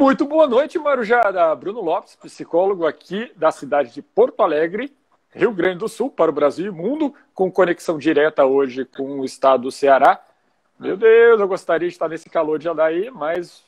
Muito boa noite, Marujada. Bruno Lopes, psicólogo aqui da cidade de Porto Alegre, Rio Grande do Sul, para o Brasil e mundo, com conexão direta hoje com o estado do Ceará. Meu Deus, eu gostaria de estar nesse calor de Andaí, mas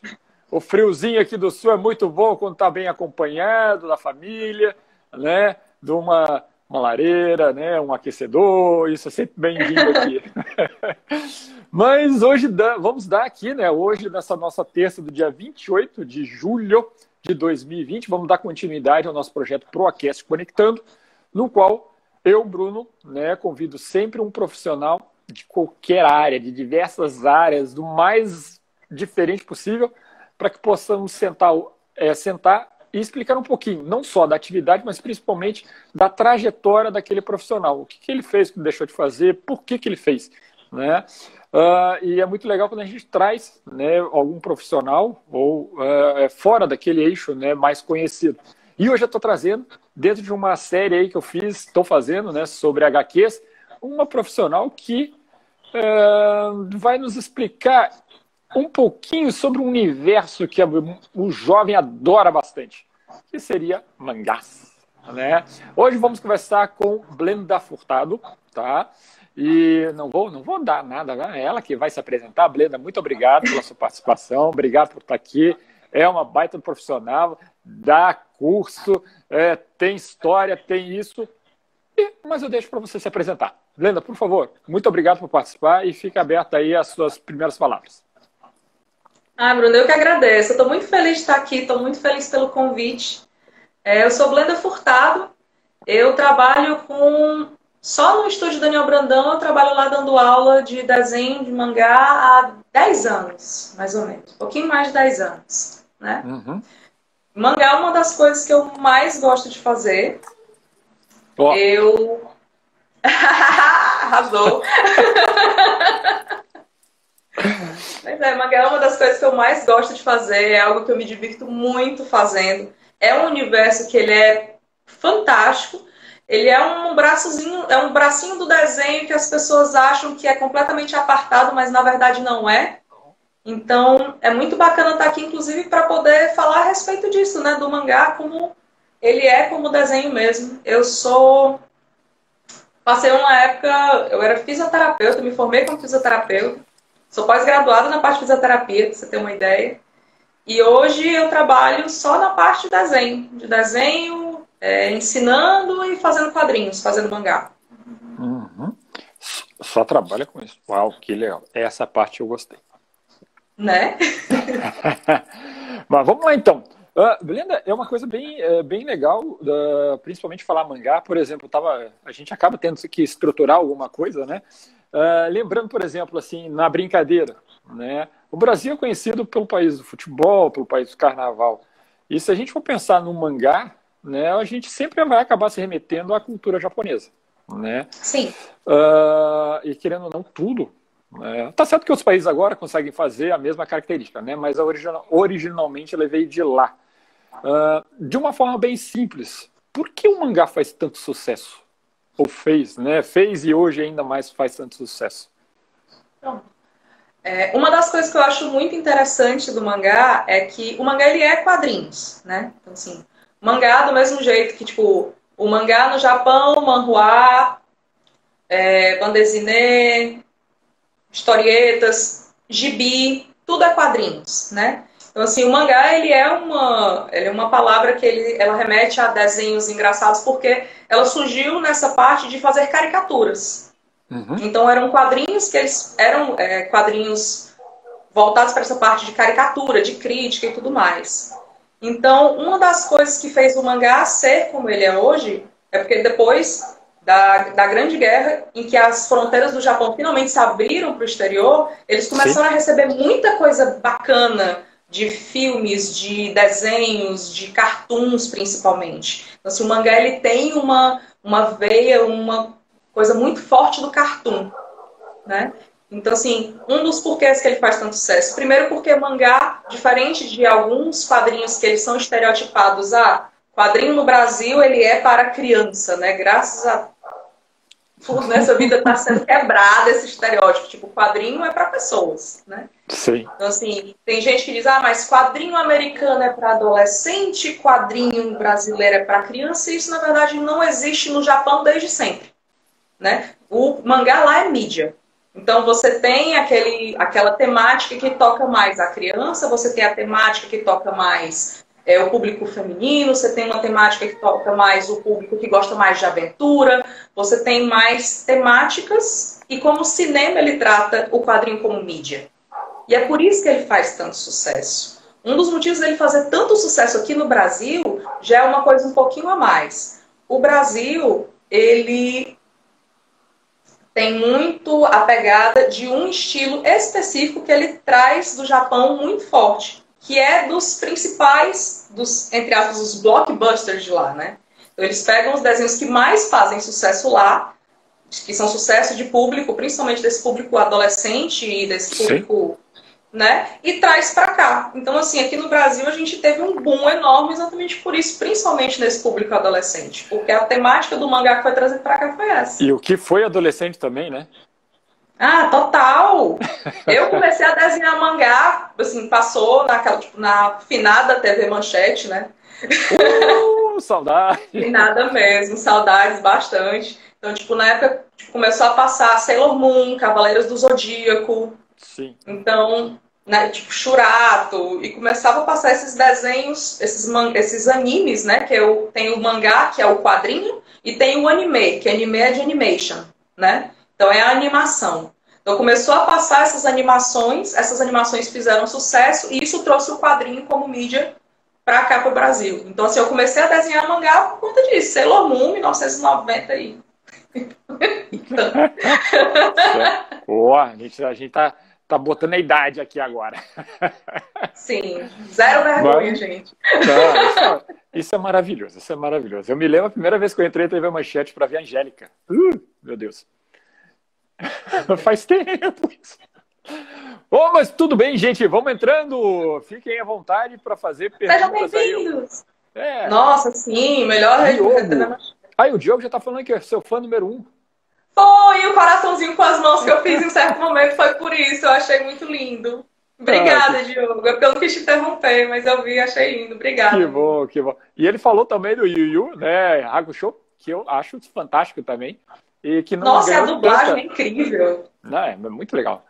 o friozinho aqui do sul é muito bom quando está bem acompanhado da família, né? De uma, uma lareira, né? Um aquecedor, isso é sempre bem-vindo aqui. Mas hoje vamos dar aqui, né? Hoje, nessa nossa terça do dia 28 de julho de 2020, vamos dar continuidade ao nosso projeto ProAquest Conectando, no qual eu, Bruno, né, convido sempre um profissional de qualquer área, de diversas áreas, do mais diferente possível, para que possamos sentar, é, sentar e explicar um pouquinho, não só da atividade, mas principalmente da trajetória daquele profissional. O que, que ele fez, o que deixou de fazer, por que, que ele fez. Né? Uh, e é muito legal quando a gente traz né, algum profissional ou uh, fora daquele eixo né, mais conhecido. E hoje eu estou trazendo, dentro de uma série aí que eu fiz, estou fazendo né, sobre HQs, uma profissional que uh, vai nos explicar um pouquinho sobre um universo que o jovem adora bastante, que seria mangás. Né? Hoje vamos conversar com Blenda Furtado, tá? E não vou, não vou dar nada, né? Ela que vai se apresentar. Blenda, muito obrigado pela sua participação, obrigado por estar aqui. É uma baita profissional, dá curso, é, tem história, tem isso. E, mas eu deixo para você se apresentar. Blenda, por favor, muito obrigado por participar e fica aberta aí as suas primeiras palavras. Ah, Bruno, eu que agradeço. Estou muito feliz de estar aqui, estou muito feliz pelo convite. É, eu sou Blenda Furtado, eu trabalho com só no estúdio Daniel Brandão eu trabalho lá dando aula de desenho de mangá há 10 anos, mais ou menos. Um pouquinho mais de 10 anos, né? Uhum. Mangá é uma das coisas que eu mais gosto de fazer. Oh. Eu... Arrasou! Mas é, mangá é uma das coisas que eu mais gosto de fazer, é algo que eu me divirto muito fazendo. É um universo que ele é fantástico, ele é um braçozinho, é um bracinho do desenho que as pessoas acham que é completamente apartado, mas na verdade não é. Então, é muito bacana estar aqui, inclusive, para poder falar a respeito disso, né? Do mangá, como ele é como desenho mesmo. Eu sou. Passei uma época. Eu era fisioterapeuta, me formei como fisioterapeuta. Sou pós-graduada na parte de fisioterapia, para você ter uma ideia. E hoje eu trabalho só na parte de desenho. De desenho, é, ensinando e fazendo quadrinhos, fazendo mangá. Uhum. Só trabalha com isso. Uau, que legal. Essa parte eu gostei. Né? Mas vamos lá então. Uh, Belinda, é uma coisa bem, é, bem legal, uh, principalmente falar mangá, por exemplo, tava, a gente acaba tendo que estruturar alguma coisa, né? Uh, lembrando, por exemplo, assim, na brincadeira, né? O Brasil é conhecido pelo país do futebol, pelo país do carnaval. E se a gente for pensar no mangá, né, a gente sempre vai acabar se remetendo à cultura japonesa. Né? Sim. Uh, e querendo ou não, tudo. Né? Tá certo que outros países agora conseguem fazer a mesma característica, né? mas original, originalmente ela veio de lá. Uh, de uma forma bem simples, por que o mangá faz tanto sucesso? Ou fez, né? Fez e hoje ainda mais faz tanto sucesso. Então, é, uma das coisas que eu acho muito interessante do mangá é que o mangá ele é quadrinhos, né? Então, assim, Mangá do mesmo jeito que, tipo, o mangá no Japão, manhua, é, bandesine, historietas, gibi, tudo é quadrinhos, né? Então, assim, o mangá, ele é uma, ele é uma palavra que ele, ela remete a desenhos engraçados porque ela surgiu nessa parte de fazer caricaturas. Uhum. Então, eram quadrinhos que eles eram é, quadrinhos voltados para essa parte de caricatura, de crítica e tudo mais. Então, uma das coisas que fez o mangá ser como ele é hoje é porque depois da, da Grande Guerra, em que as fronteiras do Japão finalmente se abriram para o exterior, eles começaram Sim. a receber muita coisa bacana de filmes, de desenhos, de cartoons principalmente. Então, assim, o mangá ele tem uma, uma veia, uma coisa muito forte do cartoon. Né? Então, assim, um dos porquês que ele faz tanto sucesso. Primeiro porque mangá, diferente de alguns quadrinhos que eles são estereotipados, ah, quadrinho no Brasil ele é para criança, né? Graças a nessa vida está sendo quebrado esse estereótipo. Tipo, quadrinho é para pessoas, né? Sim. Então, assim, tem gente que diz, ah, mas quadrinho americano é para adolescente, quadrinho brasileiro é para criança, e isso, na verdade, não existe no Japão desde sempre. Né? O mangá lá é mídia. Então, você tem aquele, aquela temática que toca mais a criança, você tem a temática que toca mais é, o público feminino, você tem uma temática que toca mais o público que gosta mais de aventura, você tem mais temáticas, e como cinema ele trata o quadrinho como mídia. E é por isso que ele faz tanto sucesso. Um dos motivos dele fazer tanto sucesso aqui no Brasil já é uma coisa um pouquinho a mais. O Brasil, ele tem muito a pegada de um estilo específico que ele traz do Japão muito forte, que é dos principais, dos, entre aspas, os blockbusters de lá, né? Então eles pegam os desenhos que mais fazem sucesso lá, que são sucesso de público, principalmente desse público adolescente e desse público né? E traz para cá. Então, assim, aqui no Brasil a gente teve um boom enorme exatamente por isso, principalmente nesse público adolescente, porque a temática do mangá que foi trazido para cá foi essa. E o que foi adolescente também, né? Ah, total! Eu comecei a desenhar mangá, assim, passou naquela, tipo, na finada TV Manchete, né? Uh, saudade! finada mesmo, saudades bastante. Então, tipo, na época tipo, começou a passar Sailor Moon, Cavaleiros do Zodíaco, Sim. Então, né, tipo, Churato, e começava a passar esses desenhos, esses, man, esses animes, né? Que eu tenho o mangá, que é o quadrinho, e tem o anime, que anime é de animation, né? Então é a animação. Então começou a passar essas animações, essas animações fizeram sucesso, e isso trouxe o quadrinho como mídia para cá para o Brasil. Então assim, eu comecei a desenhar mangá por conta disso, Sailor Moon, 1990 aí. então. Boa, a gente, a gente tá tá botando a idade aqui agora. Sim, zero vergonha, Mas, gente. Não, isso, é, isso, é, maravilhoso, isso é maravilhoso. Eu me lembro a primeira vez que eu entrei teve a manchete para ver a Angélica. Uh, meu Deus. Faz tempo isso. Oh, mas tudo bem, gente. Vamos entrando. Fiquem à vontade para fazer perguntas. Sejam bem-vindos. É. Nossa, sim, melhor. Diogo. Aí o Diogo já está falando que é seu fã número um. Foi, o coraçãozinho com as mãos que eu fiz em certo momento foi por isso. Eu achei muito lindo. Obrigada, ah, que... Diogo. É eu não quis te interromper, mas eu vi achei lindo. Obrigada. Que bom, que bom. E ele falou também do Yu Yu, né? Água Show, que eu acho fantástico também. E que não Nossa, a dublagem é incrível. Não, é muito legal.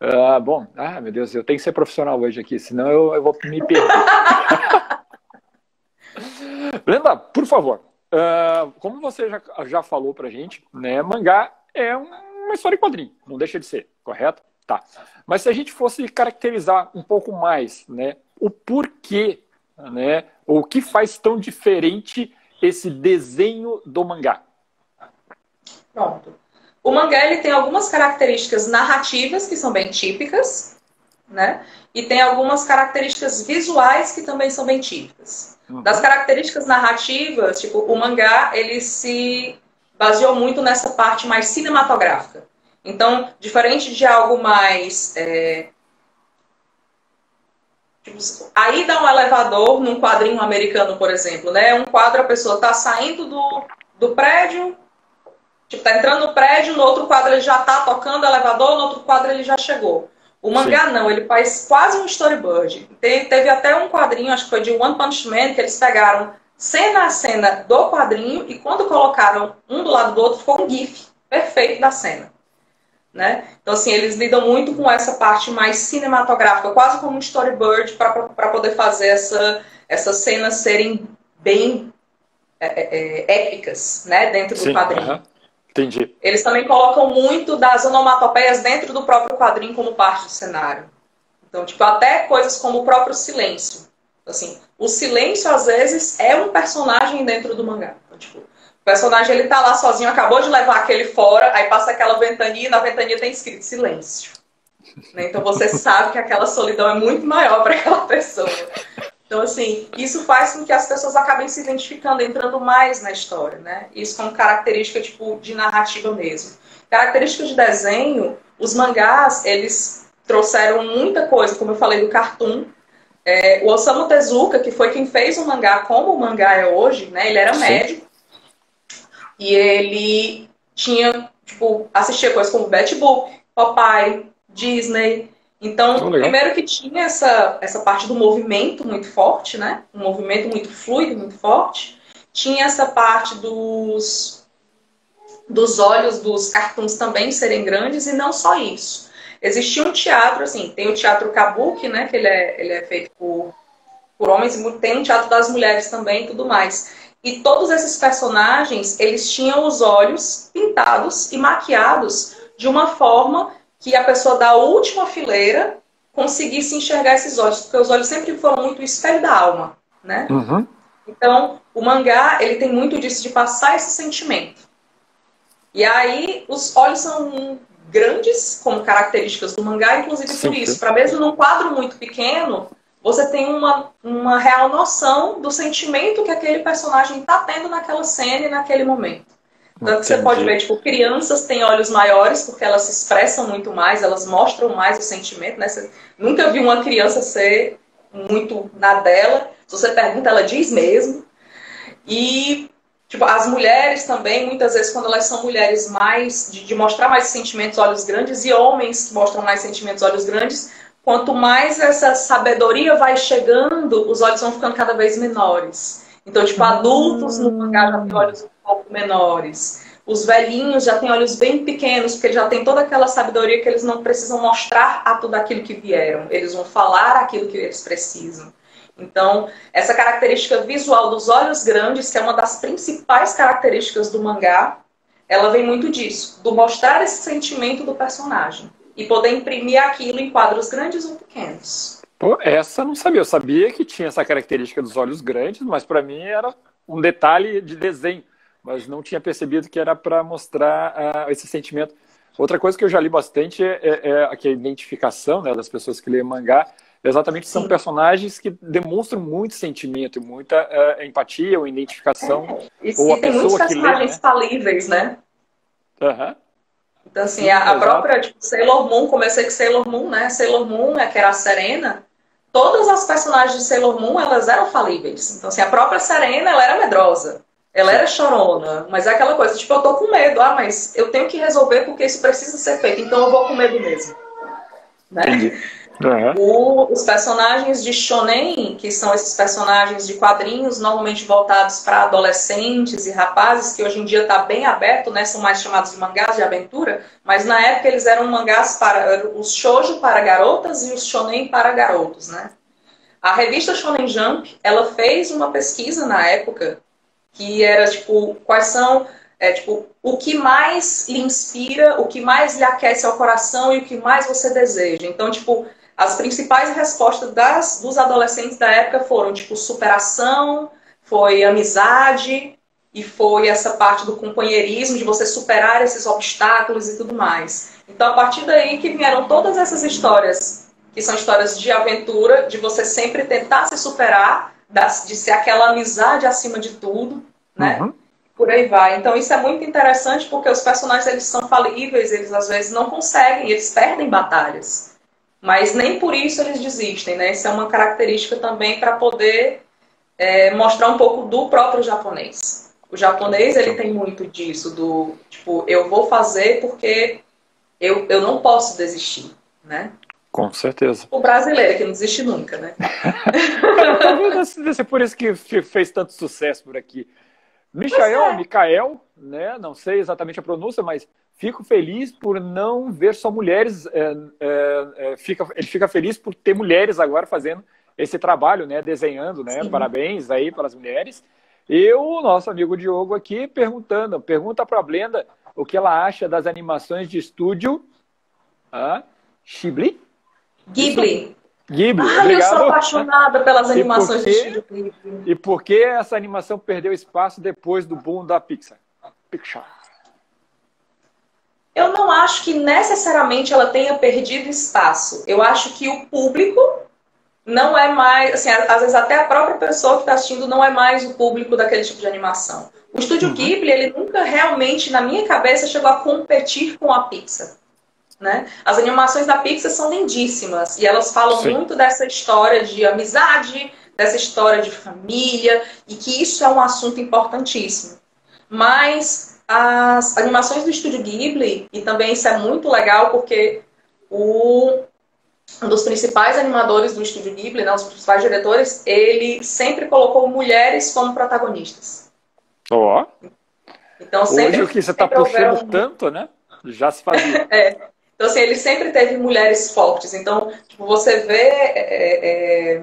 Uh, bom, ah, meu Deus, eu tenho que ser profissional hoje aqui, senão eu, eu vou me perder. Lembra, por favor, Uh, como você já, já falou pra gente, né, mangá é uma história em quadrinho, não deixa de ser, correto? Tá. Mas se a gente fosse caracterizar um pouco mais, né, o porquê, né, o que faz tão diferente esse desenho do mangá? Pronto. O mangá ele tem algumas características narrativas que são bem típicas, né? E tem algumas características visuais que também são bem típicas. Uhum. Das características narrativas, tipo, o mangá, ele se baseou muito nessa parte mais cinematográfica. Então, diferente de algo mais... É... Tipo, aí dá um elevador num quadrinho americano, por exemplo, né? Um quadro, a pessoa está saindo do, do prédio, tipo, tá entrando no prédio, no outro quadro ele já está tocando o elevador, no outro quadro ele já chegou. O mangá Sim. não, ele faz quase um storyboard. teve até um quadrinho, acho que foi de One Punch Man, que eles pegaram cena a cena do quadrinho e quando colocaram um do lado do outro, ficou um GIF perfeito da cena. Né? Então, assim, eles lidam muito com essa parte mais cinematográfica, quase como um storyboard, para poder fazer essa, essas cenas serem bem é, é, é épicas né? dentro do Sim, quadrinho. Uh -huh. Entendi. Eles também colocam muito das onomatopeias dentro do próprio quadrinho como parte do cenário. Então, tipo, até coisas como o próprio silêncio. Assim, o silêncio, às vezes, é um personagem dentro do mangá. Então, tipo, o personagem, ele tá lá sozinho, acabou de levar aquele fora, aí passa aquela ventania e na ventania tem escrito silêncio. Né? Então, você sabe que aquela solidão é muito maior para aquela pessoa. Então, assim, isso faz com que as pessoas acabem se identificando, entrando mais na história, né? Isso como característica, tipo, de narrativa mesmo. Característica de desenho, os mangás, eles trouxeram muita coisa, como eu falei do cartoon. É, o Osamu Tezuka, que foi quem fez o mangá como o mangá é hoje, né? Ele era Sim. médico. E ele tinha tipo, assistia coisas como Betty Boop, Popeye, Disney. Então, primeiro que tinha essa, essa parte do movimento muito forte, né? Um movimento muito fluido, muito forte. Tinha essa parte dos, dos olhos dos cartoons também serem grandes, e não só isso. Existia um teatro, assim, tem o teatro Kabuki, né? Que ele é, ele é feito por, por homens, e tem o teatro das mulheres também e tudo mais. E todos esses personagens, eles tinham os olhos pintados e maquiados de uma forma que a pessoa da última fileira conseguisse enxergar esses olhos, porque os olhos sempre foram muito o espelho da alma, né? Uhum. Então, o mangá, ele tem muito disso de passar esse sentimento. E aí, os olhos são grandes como características do mangá, inclusive Sim. por isso, para mesmo num quadro muito pequeno, você tem uma, uma real noção do sentimento que aquele personagem está tendo naquela cena e naquele momento. Tanto que você pode ver, tipo, crianças têm olhos maiores porque elas se expressam muito mais, elas mostram mais o sentimento, né? Você nunca viu uma criança ser muito na dela. Se você pergunta, ela diz mesmo. E, tipo, as mulheres também, muitas vezes, quando elas são mulheres mais, de, de mostrar mais sentimentos, olhos grandes, e homens que mostram mais sentimentos, olhos grandes, quanto mais essa sabedoria vai chegando, os olhos vão ficando cada vez menores. Então, tipo, adultos no mangá já têm olhos pouco menores. Os velhinhos já têm olhos bem pequenos, porque já têm toda aquela sabedoria que eles não precisam mostrar a tudo aquilo que vieram. Eles vão falar aquilo que eles precisam. Então, essa característica visual dos olhos grandes, que é uma das principais características do mangá, ela vem muito disso, do mostrar esse sentimento do personagem e poder imprimir aquilo em quadros grandes ou pequenos. Pô, essa não sabia. Eu sabia que tinha essa característica dos olhos grandes, mas para mim era um detalhe de desenho. Mas não tinha percebido que era para mostrar uh, esse sentimento. Outra coisa que eu já li bastante é, é, é a identificação né, das pessoas que lêem mangá. Exatamente, são Sim. personagens que demonstram muito sentimento, muita uh, empatia ou identificação. É, e, ou tem muitos personagens lê, né? falíveis, né? Uhum. Então, assim, Sim, a, a própria, tipo, Sailor Moon, comecei com Sailor Moon, né? Sailor Moon, é, que era a Serena, todas as personagens de Sailor Moon, elas eram falíveis. Então, assim, a própria Serena, ela era medrosa. Ela era chorona, mas é aquela coisa, tipo, eu tô com medo, ah, mas eu tenho que resolver porque isso precisa ser feito, então eu vou com medo mesmo. Né? Uhum. O, os personagens de shonen, que são esses personagens de quadrinhos, normalmente voltados para adolescentes e rapazes, que hoje em dia está bem aberto, né? São mais chamados de mangás de aventura, mas na época eles eram mangás para os shoujo para garotas e os shonen para garotos, né? A revista Shonen Jump, ela fez uma pesquisa na época que era tipo quais são é tipo o que mais lhe inspira, o que mais lhe aquece ao coração e o que mais você deseja. Então, tipo, as principais respostas das, dos adolescentes da época foram, tipo, superação, foi amizade e foi essa parte do companheirismo, de você superar esses obstáculos e tudo mais. Então, a partir daí que vieram todas essas histórias, que são histórias de aventura, de você sempre tentar se superar, de ser aquela amizade acima de tudo, né? Uhum. Por aí vai. Então, isso é muito interessante porque os personagens, eles são falíveis, eles às vezes não conseguem, eles perdem batalhas. Mas nem por isso eles desistem, né? Isso é uma característica também para poder é, mostrar um pouco do próprio japonês. O japonês, ele tem muito disso, do tipo, eu vou fazer porque eu, eu não posso desistir, né? Com certeza. O brasileiro, que não desiste nunca, né? Talvez seja por isso que fez tanto sucesso por aqui. Michael, é. Michael, né? Não sei exatamente a pronúncia, mas fico feliz por não ver só mulheres. É, é, é, fica, ele fica feliz por ter mulheres agora fazendo esse trabalho, né? Desenhando, né? Sim. Parabéns aí para as mulheres. E o nosso amigo Diogo aqui perguntando, pergunta para a Blenda o que ela acha das animações de estúdio ah, Ghibli? Ghibli. Ghibli, Ai, obrigado. eu sou apaixonada pelas animações de estúdio Ghibli. E por que essa animação perdeu espaço depois do boom da Pixar? Pixar. Eu não acho que necessariamente ela tenha perdido espaço. Eu acho que o público não é mais, assim, às vezes até a própria pessoa que está assistindo não é mais o público daquele tipo de animação. O estúdio uhum. Ghibli, ele nunca realmente, na minha cabeça, chegou a competir com a Pixar. Né? As animações da Pixar são lindíssimas e elas falam Sim. muito dessa história de amizade, dessa história de família e que isso é um assunto importantíssimo. Mas as animações do Estúdio Ghibli, e também isso é muito legal porque o, um dos principais animadores do Estúdio Ghibli, né, os principais diretores, ele sempre colocou mulheres como protagonistas. Ó. Oh. Então, sempre, Hoje o que você está puxando um... tanto, né? Já se fazia. é. Então, assim, ele sempre teve mulheres fortes. Então, tipo, você vê é, é,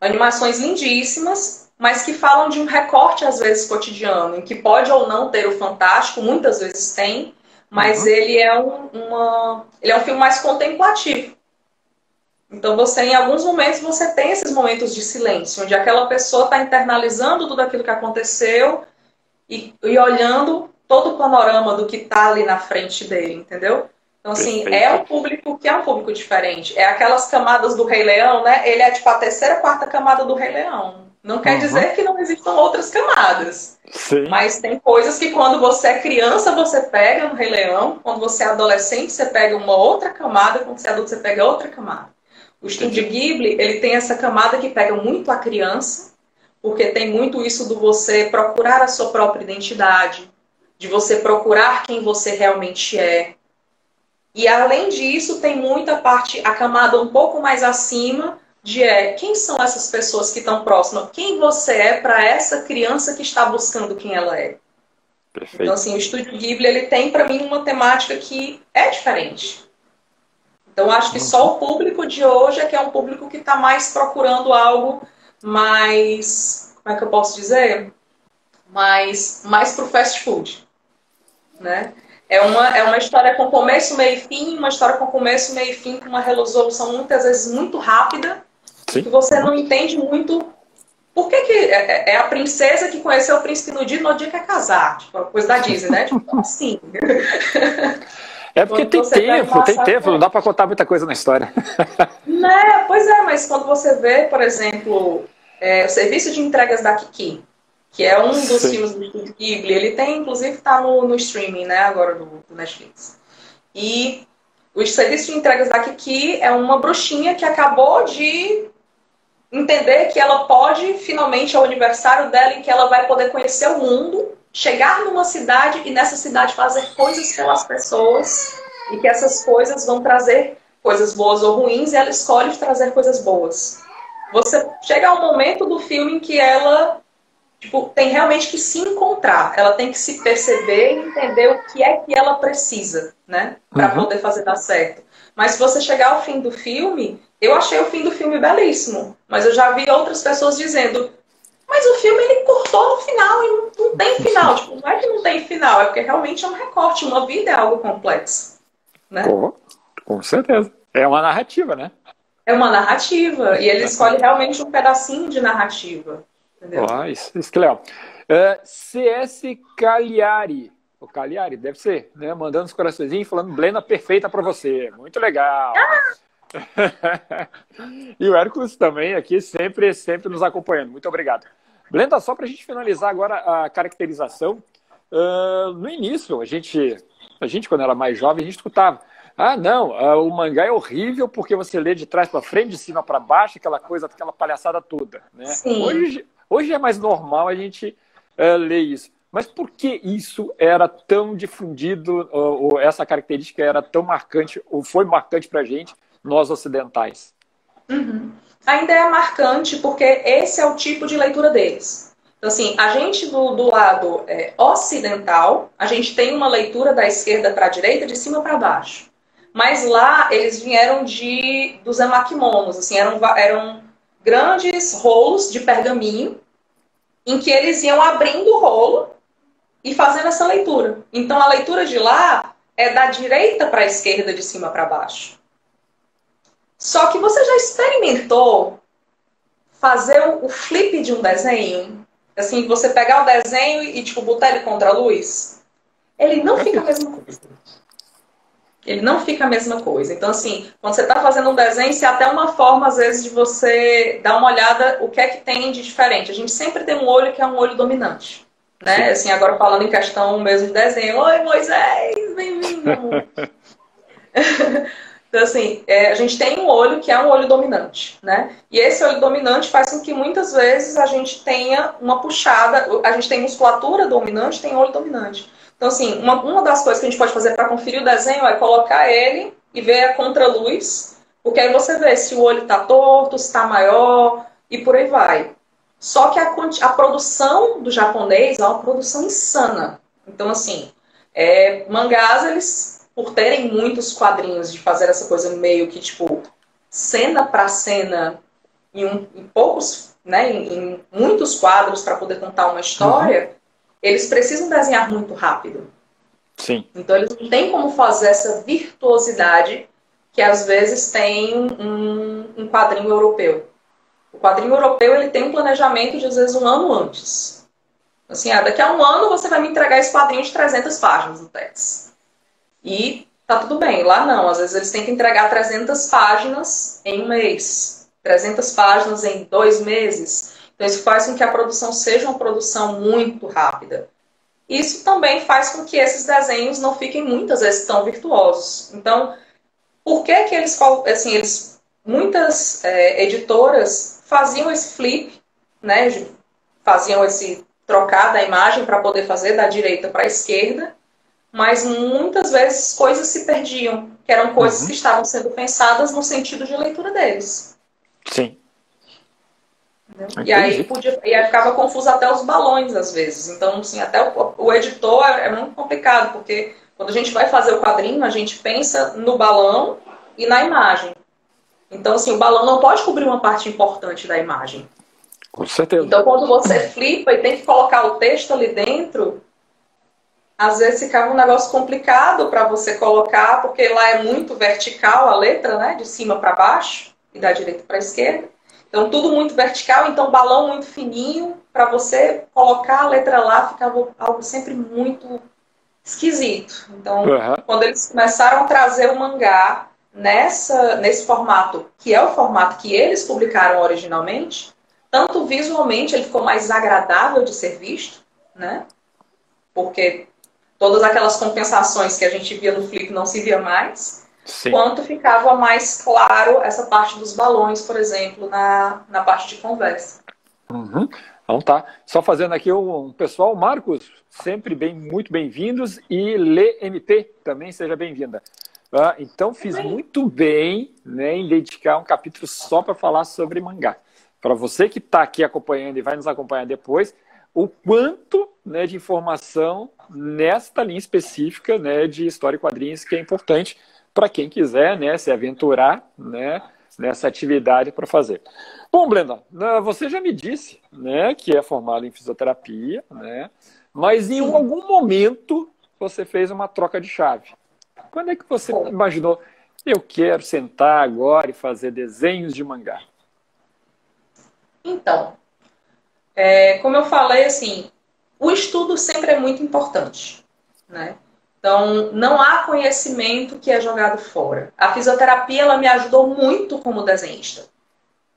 animações lindíssimas, mas que falam de um recorte, às vezes, cotidiano, em que pode ou não ter o fantástico, muitas vezes tem, mas uhum. ele, é um, uma, ele é um filme mais contemplativo. Então, você, em alguns momentos, você tem esses momentos de silêncio, onde aquela pessoa está internalizando tudo aquilo que aconteceu e, e olhando todo o panorama do que está ali na frente dele, entendeu? Então, assim, Perfeito. é um público que é um público diferente. É aquelas camadas do Rei Leão, né? Ele é tipo a terceira, quarta camada do Rei Leão. Não quer uhum. dizer que não existam outras camadas. Sim. Mas tem coisas que quando você é criança, você pega no Rei Leão. Quando você é adolescente, você pega uma outra camada. Quando você é adulto, você pega outra camada. O estúdio Ghibli, ele tem essa camada que pega muito a criança, porque tem muito isso do você procurar a sua própria identidade, de você procurar quem você realmente é, e além disso, tem muita parte, a camada um pouco mais acima, de é, quem são essas pessoas que estão próximas? Quem você é para essa criança que está buscando quem ela é? Perfeito. Então, assim, o Estúdio Ghibli, ele tem para mim uma temática que é diferente. Então, acho que só o público de hoje é que é um público que está mais procurando algo mais, como é que eu posso dizer? Mais, mais pro fast food, né? É uma, é uma história com começo, meio e fim, uma história com começo, meio e fim, com uma resolução muitas vezes muito rápida, Sim. que você não entende muito por que, que é, é, é a princesa que conheceu o príncipe no dia no dia que quer casar, tipo, coisa da Disney, né? Tipo, assim. É porque tem tempo, tem tempo, não dá para contar muita coisa na história. Né? Pois é, mas quando você vê, por exemplo, é, o serviço de entregas da Kiki, que é um dos Sim. filmes do Estúdio Ghibli. Ele tem, inclusive, está no, no streaming, né, agora do, do, Netflix. E o serviço de entregas da Kiki é uma bruxinha que acabou de entender que ela pode, finalmente, ao aniversário dela, em que ela vai poder conhecer o mundo, chegar numa cidade e nessa cidade fazer coisas pelas pessoas e que essas coisas vão trazer coisas boas ou ruins e ela escolhe trazer coisas boas. Você chega ao momento do filme em que ela tipo, tem realmente que se encontrar. Ela tem que se perceber e entender o que é que ela precisa, né? Para uhum. poder fazer dar certo. Mas se você chegar ao fim do filme, eu achei o fim do filme belíssimo. Mas eu já vi outras pessoas dizendo, mas o filme ele cortou no final e não, não tem final. tipo, não é que não tem final, é porque realmente é um recorte. Uma vida é algo complexo. Né? Com, com certeza. É uma narrativa, né? É uma narrativa. E ele escolhe realmente um pedacinho de narrativa. Entendeu? Ah, isso, isso que é legal. Uh, é, CS Cagliari. O Cagliari, deve ser, né? Mandando os coraçõezinhos falando Blena perfeita para você. Muito legal. Ah! e o Hércules também aqui, sempre, sempre nos acompanhando. Muito obrigado. Blenda, só para a gente finalizar agora a caracterização. Uh, no início, a gente, a gente, quando era mais jovem, a gente escutava. Ah, não, uh, o mangá é horrível porque você lê de trás para frente, de cima para baixo, aquela coisa, aquela palhaçada toda. Né? Sim. Hoje, Hoje é mais normal a gente uh, ler isso. Mas por que isso era tão difundido, ou, ou essa característica era tão marcante, ou foi marcante para a gente, nós ocidentais? Uhum. Ainda é marcante porque esse é o tipo de leitura deles. Então, assim, a gente do, do lado é, ocidental, a gente tem uma leitura da esquerda para a direita, de cima para baixo. Mas lá eles vieram de dos emakimonos, assim, eram, eram grandes rolos de pergaminho em que eles iam abrindo o rolo e fazendo essa leitura. Então a leitura de lá é da direita para a esquerda, de cima para baixo. Só que você já experimentou fazer o flip de um desenho? Assim, você pegar o desenho e tipo botar ele contra a luz? Ele não fica a mesma coisa ele não fica a mesma coisa. Então, assim, quando você está fazendo um desenho, isso é até uma forma, às vezes, de você dar uma olhada o que é que tem de diferente. A gente sempre tem um olho que é um olho dominante. Né? Sim. Assim, agora falando em questão mesmo de desenho. Oi, Moisés, bem-vindo! Então, assim, é, a gente tem um olho que é um olho dominante, né? E esse olho dominante faz com que muitas vezes a gente tenha uma puxada, a gente tem musculatura dominante, tem olho dominante. Então, assim, uma, uma das coisas que a gente pode fazer para conferir o desenho é colocar ele e ver a contraluz, porque aí você vê se o olho está torto, se está maior e por aí vai. Só que a, a produção do japonês é uma produção insana. Então, assim, é, mangás, eles por terem muitos quadrinhos, de fazer essa coisa meio que, tipo, cena para cena, em, um, em, poucos, né, em, em muitos quadros para poder contar uma história, uhum. Eles precisam desenhar muito rápido. Sim. Então eles não têm como fazer essa virtuosidade que às vezes tem um, um quadrinho europeu. O quadrinho europeu ele tem um planejamento de às vezes um ano antes. Assim, ah, daqui a um ano você vai me entregar esse quadrinho de 300 páginas no Tex. E tá tudo bem. Lá não, às vezes eles têm que entregar 300 páginas em um mês, 300 páginas em dois meses. Então isso faz com que a produção seja uma produção muito rápida. Isso também faz com que esses desenhos não fiquem muitas vezes tão virtuosos. Então, por que que eles, assim, eles muitas é, editoras faziam esse flip, né? Faziam esse trocar da imagem para poder fazer da direita para a esquerda mas muitas vezes coisas se perdiam, que eram coisas uhum. que estavam sendo pensadas no sentido de leitura deles. Sim. E aí, podia, e aí ficava confuso até os balões, às vezes. Então, assim, até o, o editor é, é muito complicado, porque quando a gente vai fazer o quadrinho, a gente pensa no balão e na imagem. Então, assim, o balão não pode cobrir uma parte importante da imagem. Com certeza. Então, quando você flipa e tem que colocar o texto ali dentro, às vezes ficava um negócio complicado para você colocar, porque lá é muito vertical a letra, né, de cima para baixo e da direita para esquerda. Então tudo muito vertical, então balão muito fininho para você colocar a letra lá ficava algo sempre muito esquisito. Então, uhum. quando eles começaram a trazer o mangá nessa nesse formato, que é o formato que eles publicaram originalmente, tanto visualmente ele ficou mais agradável de ser visto, né? Porque todas aquelas compensações que a gente via no Flip não se via mais, Sim. quanto ficava mais claro essa parte dos balões, por exemplo, na, na parte de conversa. Uhum. Então tá. Só fazendo aqui um pessoal, Marcos, sempre bem, muito bem-vindos e Lê MP também seja bem-vinda. Ah, então fiz muito bem né, em dedicar um capítulo só para falar sobre mangá. Para você que está aqui acompanhando e vai nos acompanhar depois, o quanto né, de informação nesta linha específica né, de história e quadrinhos que é importante para quem quiser né, se aventurar né, nessa atividade para fazer. Bom, Brenda, você já me disse né, que é formado em fisioterapia, né, mas em algum momento você fez uma troca de chave. Quando é que você imaginou, eu quero sentar agora e fazer desenhos de mangá? Então, é, como eu falei, assim, o estudo sempre é muito importante, né? Então, não há conhecimento que é jogado fora. A fisioterapia, ela me ajudou muito como desenhista.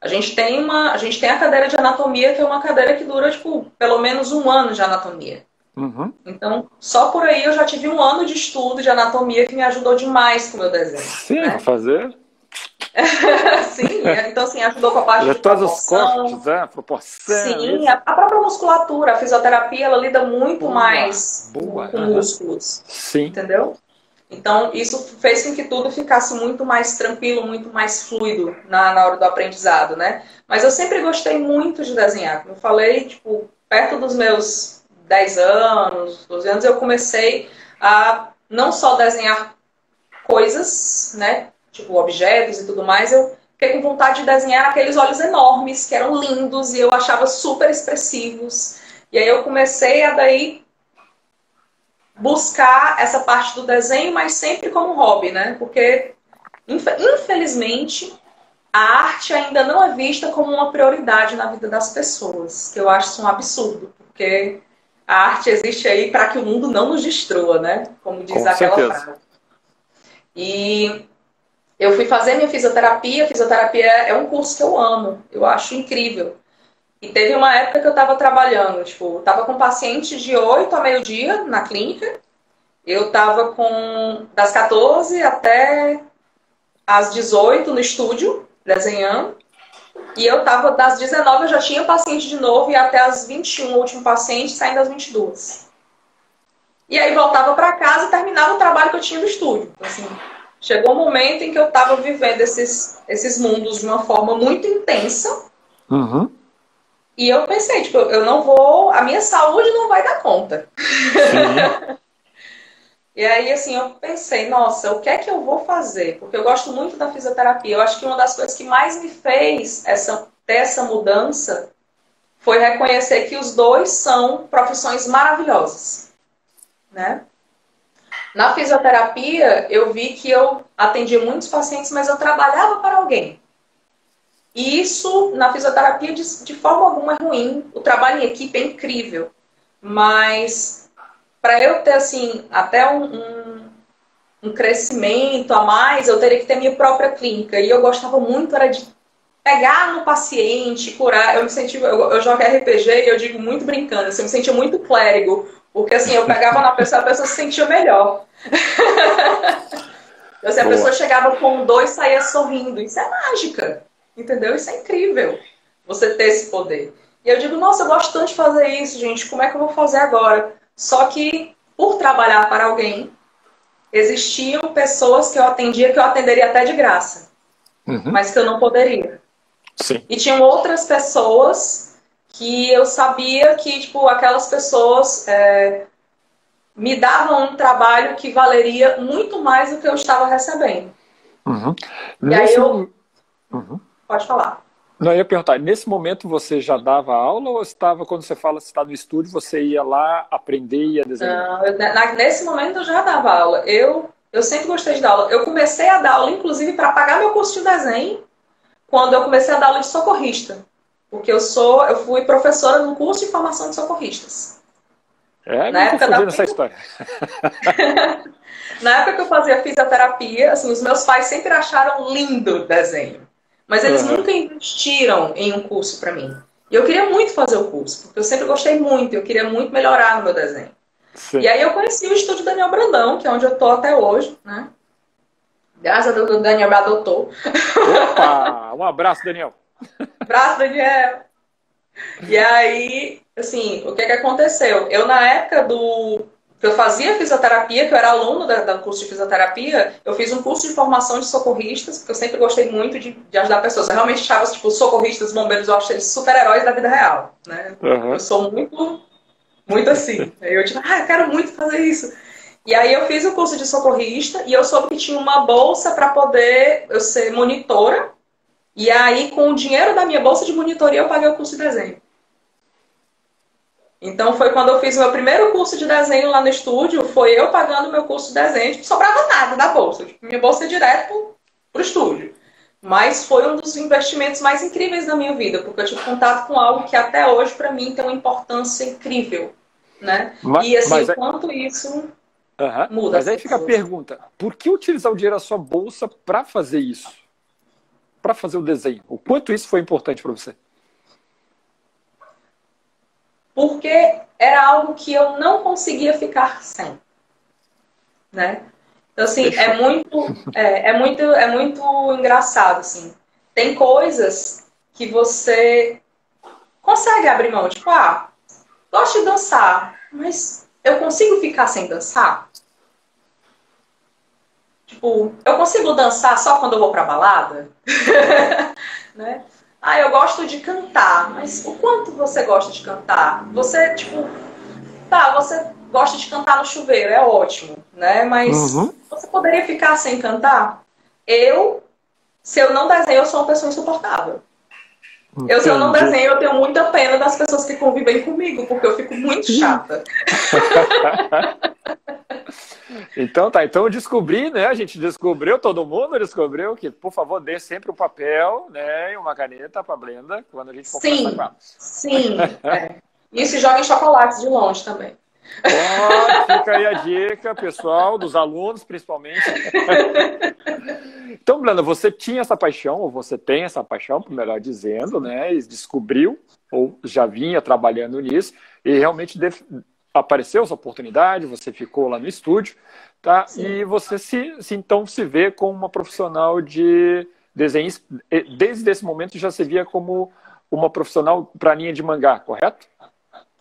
A gente tem uma, a gente tem a cadeira de anatomia, que é uma cadeira que dura, tipo, pelo menos um ano de anatomia. Uhum. Então, só por aí eu já tive um ano de estudo de anatomia que me ajudou demais com o meu desenho. Sim, né? fazer Sim, então assim, ajudou com a parte de todos os cortes, é, proporção. Sim, a, a, própria musculatura, a fisioterapia, ela lida muito boa, mais boa, com músculos. Sim. Entendeu? Então, isso fez com que tudo ficasse muito mais tranquilo, muito mais fluido na, na hora do aprendizado, né? Mas eu sempre gostei muito de desenhar. Como eu falei, tipo, perto dos meus 10 anos, 12 anos, eu comecei a não só desenhar coisas, né? Tipo objetos e tudo mais, eu fiquei com vontade de desenhar aqueles olhos enormes, que eram lindos e eu achava super expressivos. E aí eu comecei a daí buscar essa parte do desenho, mas sempre como hobby, né? Porque infelizmente a arte ainda não é vista como uma prioridade na vida das pessoas, que eu acho isso um absurdo, porque a arte existe aí para que o mundo não nos destrua, né? Como diz Com aquela certeza. frase. E eu fui fazer minha fisioterapia. Fisioterapia é um curso que eu amo, eu acho incrível. E teve uma época que eu estava trabalhando, tipo, estava com paciente de 8 a meio-dia na clínica. Eu estava com das 14 até às 18 no estúdio, desenhando. E eu tava das 19, eu já tinha paciente de novo, e até as 21, o último paciente, saindo às 22. E aí voltava para casa e terminava o trabalho que eu tinha no estúdio. Então, assim, chegou um momento em que eu estava vivendo esses, esses mundos de uma forma muito intensa. Uhum. E eu pensei, tipo, eu não vou, a minha saúde não vai dar conta. e aí, assim, eu pensei, nossa, o que é que eu vou fazer? Porque eu gosto muito da fisioterapia. Eu acho que uma das coisas que mais me fez essa, ter essa mudança foi reconhecer que os dois são profissões maravilhosas né? Na fisioterapia, eu vi que eu atendia muitos pacientes, mas eu trabalhava para alguém. E isso, na fisioterapia, de, de forma alguma é ruim. O trabalho em equipe é incrível. Mas, para eu ter, assim, até um, um, um, crescimento a mais, eu teria que ter minha própria clínica. E eu gostava muito, era de pegar no paciente, curar. Eu me sentia, eu, eu jogo RPG e eu digo muito brincando, assim, eu me sentia muito clérigo. Porque assim, eu pegava na pessoa, a pessoa se sentia melhor. então, assim, a Boa. pessoa chegava com dois e saía sorrindo. Isso é mágica. Entendeu? Isso é incrível. Você ter esse poder. E eu digo, nossa, eu gosto tanto de fazer isso, gente. Como é que eu vou fazer agora? Só que, por trabalhar para alguém, existiam pessoas que eu atendia que eu atenderia até de graça. Uhum. Mas que eu não poderia. Sim. E tinham outras pessoas que eu sabia que, tipo, aquelas pessoas é, me davam um trabalho que valeria muito mais do que eu estava recebendo. Uhum. E Nesse... aí eu... Uhum. Pode falar. Não, eu ia perguntar, nesse momento você já dava aula ou estava, quando você fala que está no estúdio, você ia lá aprender e ia desenhar? Não, eu, na, nesse momento eu já dava aula. Eu, eu sempre gostei de dar aula. Eu comecei a dar aula, inclusive, para pagar meu curso de desenho, quando eu comecei a dar aula de socorrista. Porque eu sou, eu fui professora no curso de formação de socorristas. É, na época da essa história. na época que eu fazia fisioterapia, assim, os meus pais sempre acharam lindo o desenho. Mas eles uhum. nunca investiram em um curso para mim. E eu queria muito fazer o curso, porque eu sempre gostei muito, eu queria muito melhorar no meu desenho. Sim. E aí eu conheci o estúdio Daniel Brandão, que é onde eu tô até hoje, né? Graças a Deus o Daniel me adotou. Opa! Um abraço, Daniel. Braço, Daniel! E aí, assim, o que que aconteceu? Eu, na época do que eu fazia fisioterapia, que eu era aluno da, da, curso de fisioterapia, eu fiz um curso de formação de socorristas, porque eu sempre gostei muito de, de ajudar pessoas. Eu realmente achava, tipo, socorristas, bombeiros, eu acho eles super-heróis da vida real, né? Uhum. Eu sou muito, muito assim. Aí eu tipo, ah, eu quero muito fazer isso. E aí eu fiz o curso de socorrista e eu soube que tinha uma bolsa para poder eu ser monitora e aí, com o dinheiro da minha bolsa de monitoria, eu paguei o curso de desenho. Então, foi quando eu fiz o meu primeiro curso de desenho lá no estúdio, foi eu pagando meu curso de desenho, não sobrava nada da bolsa. Minha bolsa é direto para o estúdio. Mas foi um dos investimentos mais incríveis da minha vida, porque eu tive contato com algo que até hoje, para mim, tem uma importância incrível. Né? Mas, e assim, o quanto isso uhum. muda. Mas aí fica a pergunta: por que utilizar o dinheiro da sua bolsa para fazer isso? Para fazer o desenho? O quanto isso foi importante para você? Porque era algo que eu não conseguia ficar sem, né? Então assim é muito, é, é muito, é muito engraçado assim. Tem coisas que você consegue abrir mão, tipo, ah, gosto de dançar, mas eu consigo ficar sem dançar? Tipo, eu consigo dançar só quando eu vou pra balada? né? Ah, eu gosto de cantar, mas o quanto você gosta de cantar? Você, tipo, tá, você gosta de cantar no chuveiro, é ótimo, né? Mas uhum. você poderia ficar sem cantar? Eu, se eu não desenho, eu sou uma pessoa insuportável. Eu, se eu não desenho, eu tenho muita pena das pessoas que convivem comigo, porque eu fico muito chata. Então tá, então eu descobri, né? A gente descobriu, todo mundo descobriu que, por favor, dê sempre um papel, né? E uma caneta para Blenda quando a gente for sim, ela. Sim, é. E se joga em chocolates de longe também. Oh, fica aí a dica, pessoal, dos alunos principalmente. Então, Blenda, você tinha essa paixão, ou você tem essa paixão, melhor dizendo, né? E descobriu, ou já vinha trabalhando nisso, e realmente apareceu essa oportunidade, você ficou lá no estúdio, tá? Sim. E você se, se, então se vê como uma profissional de desenho. Desde esse momento já se via como uma profissional para a linha de mangá, correto?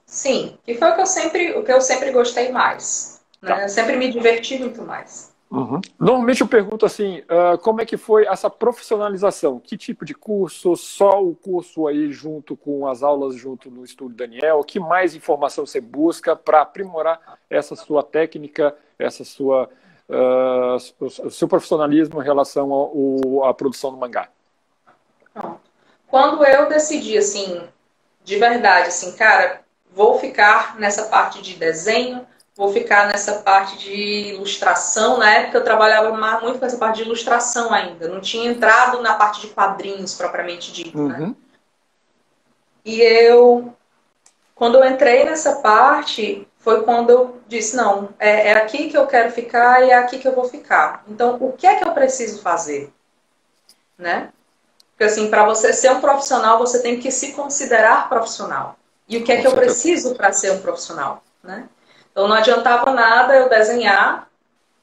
Sim, e foi o que eu sempre, o que eu sempre gostei mais. Né? Tá. Eu sempre me diverti muito mais. Uhum. Normalmente eu pergunto assim, uh, como é que foi essa profissionalização? Que tipo de curso? Só o curso aí junto com as aulas junto no Estúdio Daniel? Que mais informação você busca para aprimorar essa sua técnica, essa sua uh, o seu profissionalismo em relação ao, à produção do mangá? Quando eu decidi assim, de verdade, assim, cara, vou ficar nessa parte de desenho, vou ficar nessa parte de ilustração. Na época eu trabalhava muito com essa parte de ilustração ainda, não tinha entrado na parte de quadrinhos propriamente dito. Né? Uhum. Né? E eu, quando eu entrei nessa parte, foi quando eu disse: não, é, é aqui que eu quero ficar e é aqui que eu vou ficar. Então, o que é que eu preciso fazer? Né? Porque, assim, para você ser um profissional, você tem que se considerar profissional. E o que é que eu preciso para ser um profissional? Né? Então não adiantava nada eu desenhar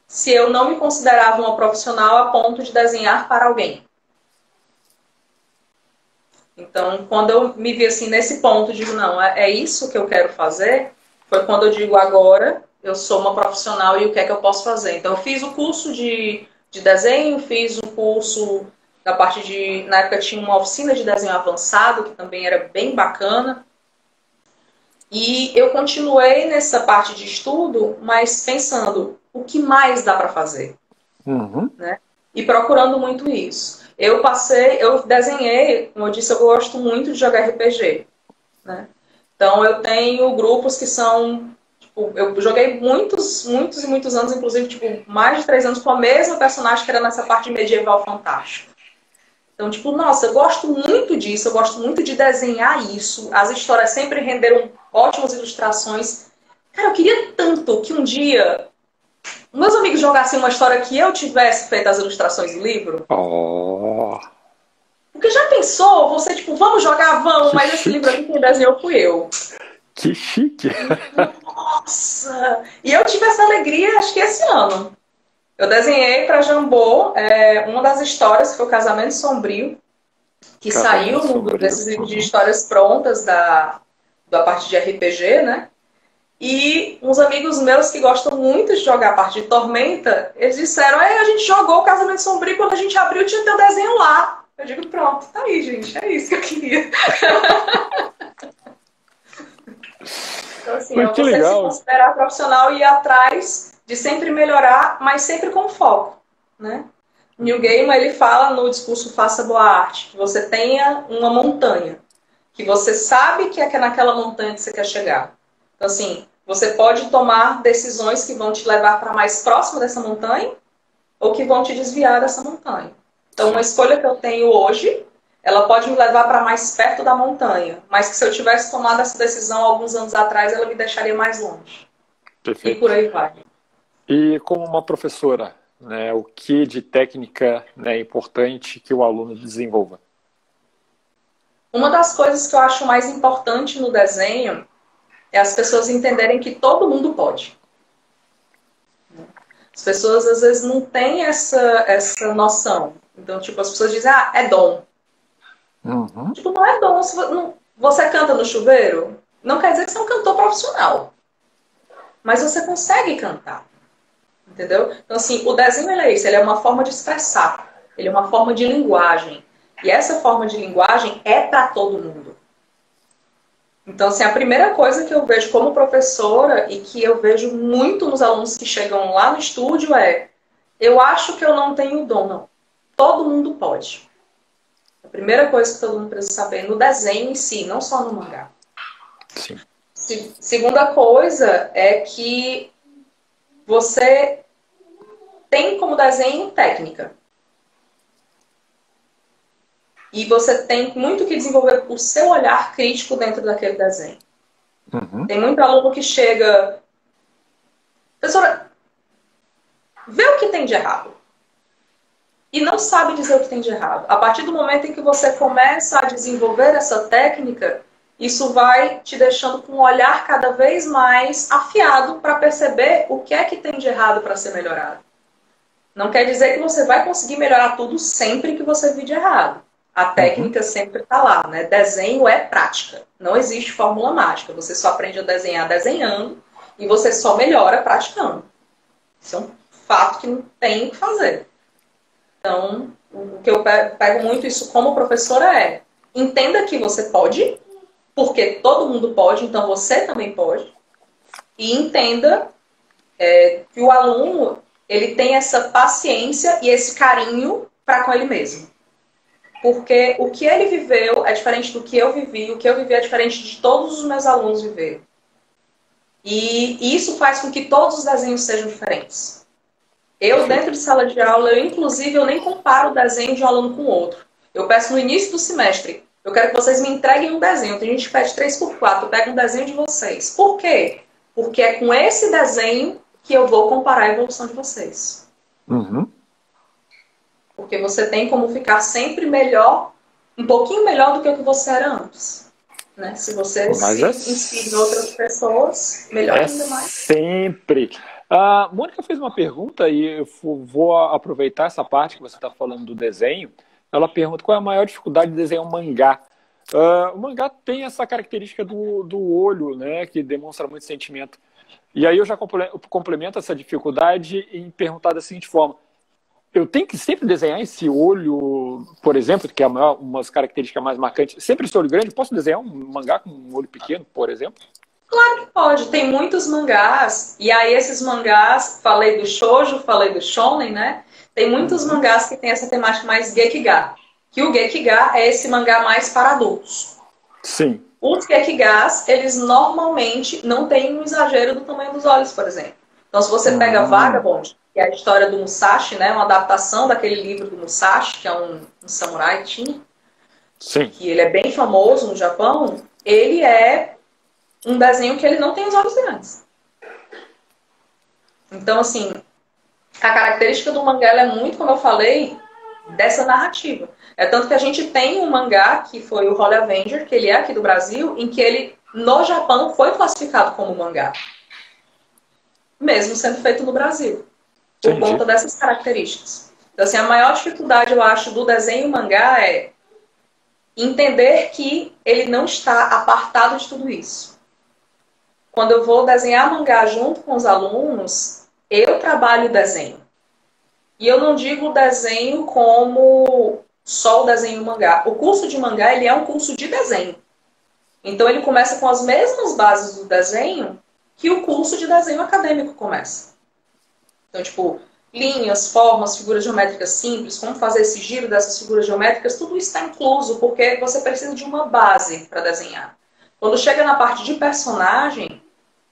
se eu não me considerava uma profissional a ponto de desenhar para alguém. Então, quando eu me vi assim nesse ponto, digo, não, é, é isso que eu quero fazer, foi quando eu digo agora eu sou uma profissional e o que é que eu posso fazer. Então, eu fiz o curso de, de desenho, fiz o curso da parte de. Na época tinha uma oficina de desenho avançado, que também era bem bacana. E eu continuei nessa parte de estudo, mas pensando o que mais dá para fazer, uhum. né? E procurando muito isso. Eu passei, eu desenhei, como eu disse, eu gosto muito de jogar RPG, né? Então eu tenho grupos que são, tipo, eu joguei muitos, muitos e muitos anos, inclusive tipo mais de três anos com a mesma personagem que era nessa parte medieval fantástico. Então, tipo, nossa, eu gosto muito disso, eu gosto muito de desenhar isso. As histórias sempre renderam ótimas ilustrações. Cara, eu queria tanto que um dia meus amigos jogassem uma história que eu tivesse feito as ilustrações do livro. Oh. Porque já pensou? Você, tipo, vamos jogar, vamos, que mas chique. esse livro aqui quem desenhou fui eu. Que chique! Nossa! E eu tive essa alegria, acho que esse ano. Eu desenhei para Jambô é, uma das histórias, que foi o Casamento Sombrio, que Casamento saiu Sombrio. desses livros de histórias prontas da, da parte de RPG, né? E uns amigos meus que gostam muito de jogar a parte de Tormenta, eles disseram, a gente jogou o Casamento Sombrio quando a gente abriu tinha teu desenho lá. Eu digo, pronto, tá aí, gente, é isso que eu queria. então, assim, é você legal. se considerar profissional e ir atrás de sempre melhorar, mas sempre com foco, né? New Gaiman, ele fala no discurso Faça Boa Arte, que você tenha uma montanha, que você sabe que é naquela montanha que você quer chegar. Então, assim, você pode tomar decisões que vão te levar para mais próximo dessa montanha ou que vão te desviar dessa montanha. Então, uma escolha que eu tenho hoje, ela pode me levar para mais perto da montanha, mas que se eu tivesse tomado essa decisão alguns anos atrás, ela me deixaria mais longe. Perfeito. E por aí vai. E como uma professora, né, o que de técnica né, é importante que o aluno desenvolva? Uma das coisas que eu acho mais importante no desenho é as pessoas entenderem que todo mundo pode. As pessoas às vezes não têm essa, essa noção. Então, tipo, as pessoas dizem, ah, é dom. Uhum. Tipo, não é dom. Você canta no chuveiro, não quer dizer que você é um cantor profissional. Mas você consegue cantar. Entendeu? Então, assim, o desenho é isso, ele é uma forma de expressar, ele é uma forma de linguagem. E essa forma de linguagem é para todo mundo. Então, assim, a primeira coisa que eu vejo como professora e que eu vejo muito nos alunos que chegam lá no estúdio é: eu acho que eu não tenho dom, não. Todo mundo pode. A primeira coisa que todo mundo precisa saber no desenho em si, não só no mangá. Sim. Segunda coisa é que você tem como desenho técnica. E você tem muito que desenvolver o seu olhar crítico dentro daquele desenho. Uhum. Tem muito aluno que chega. Professora, vê o que tem de errado. E não sabe dizer o que tem de errado. A partir do momento em que você começa a desenvolver essa técnica, isso vai te deixando com um olhar cada vez mais afiado para perceber o que é que tem de errado para ser melhorado. Não quer dizer que você vai conseguir melhorar tudo sempre que você vir de errado. A técnica uhum. sempre está lá, né? Desenho é prática. Não existe fórmula mágica. Você só aprende a desenhar desenhando e você só melhora praticando. Isso é um fato que não tem o que fazer. Então, o que eu pego muito isso como professora é entenda que você pode, porque todo mundo pode, então você também pode. E entenda é, que o aluno ele tem essa paciência e esse carinho para com ele mesmo. Porque o que ele viveu é diferente do que eu vivi, o que eu vivi é diferente de todos os meus alunos viveram. E isso faz com que todos os desenhos sejam diferentes. Eu, dentro de sala de aula, eu, inclusive, eu nem comparo o desenho de um aluno com o outro. Eu peço no início do semestre, eu quero que vocês me entreguem um desenho. Tem gente que pede 3 por 4 eu pego um desenho de vocês. Por quê? Porque é com esse desenho que eu vou comparar a evolução de vocês. Uhum. Porque você tem como ficar sempre melhor, um pouquinho melhor do que o que você era antes. Né? Se você Mas se é... inspira em outras pessoas, melhor é ainda mais. Sempre. A Mônica fez uma pergunta e eu vou aproveitar essa parte que você está falando do desenho. Ela pergunta qual é a maior dificuldade de desenhar um mangá. Uh, o mangá tem essa característica do, do olho, né, que demonstra muito sentimento. E aí eu já complemento essa dificuldade em perguntar da seguinte forma: eu tenho que sempre desenhar esse olho, por exemplo, que é uma, uma característica mais marcante. Sempre esse olho grande, posso desenhar um mangá com um olho pequeno, por exemplo? Claro que pode. Tem muitos mangás. E aí esses mangás, falei do shoujo, falei do shonen, né? Tem muitos uhum. mangás que tem essa temática mais gekiga. Que o gekiga é esse mangá mais para adultos. Sim. Os gekigás, eles normalmente não têm um exagero do tamanho dos olhos, por exemplo. Então, se você pega uhum. Vagabond, que é a história do Musashi, né? Uma adaptação daquele livro do Musashi, que é um, um samurai Sim. que ele é bem famoso no Japão. Ele é um desenho que ele não tem os olhos grandes. Então, assim, a característica do mangá é muito, como eu falei, dessa narrativa. É tanto que a gente tem um mangá, que foi o Holy Avenger, que ele é aqui do Brasil, em que ele, no Japão, foi classificado como mangá. Mesmo sendo feito no Brasil por Entendi. conta dessas características. Então, assim, a maior dificuldade, eu acho, do desenho mangá é entender que ele não está apartado de tudo isso. Quando eu vou desenhar mangá junto com os alunos, eu trabalho o desenho. E eu não digo desenho como só o desenho mangá. O curso de mangá, ele é um curso de desenho. Então, ele começa com as mesmas bases do desenho que o curso de desenho acadêmico começa. Então, tipo, linhas, formas, figuras geométricas simples, como fazer esse giro dessas figuras geométricas, tudo está incluso, porque você precisa de uma base para desenhar. Quando chega na parte de personagem,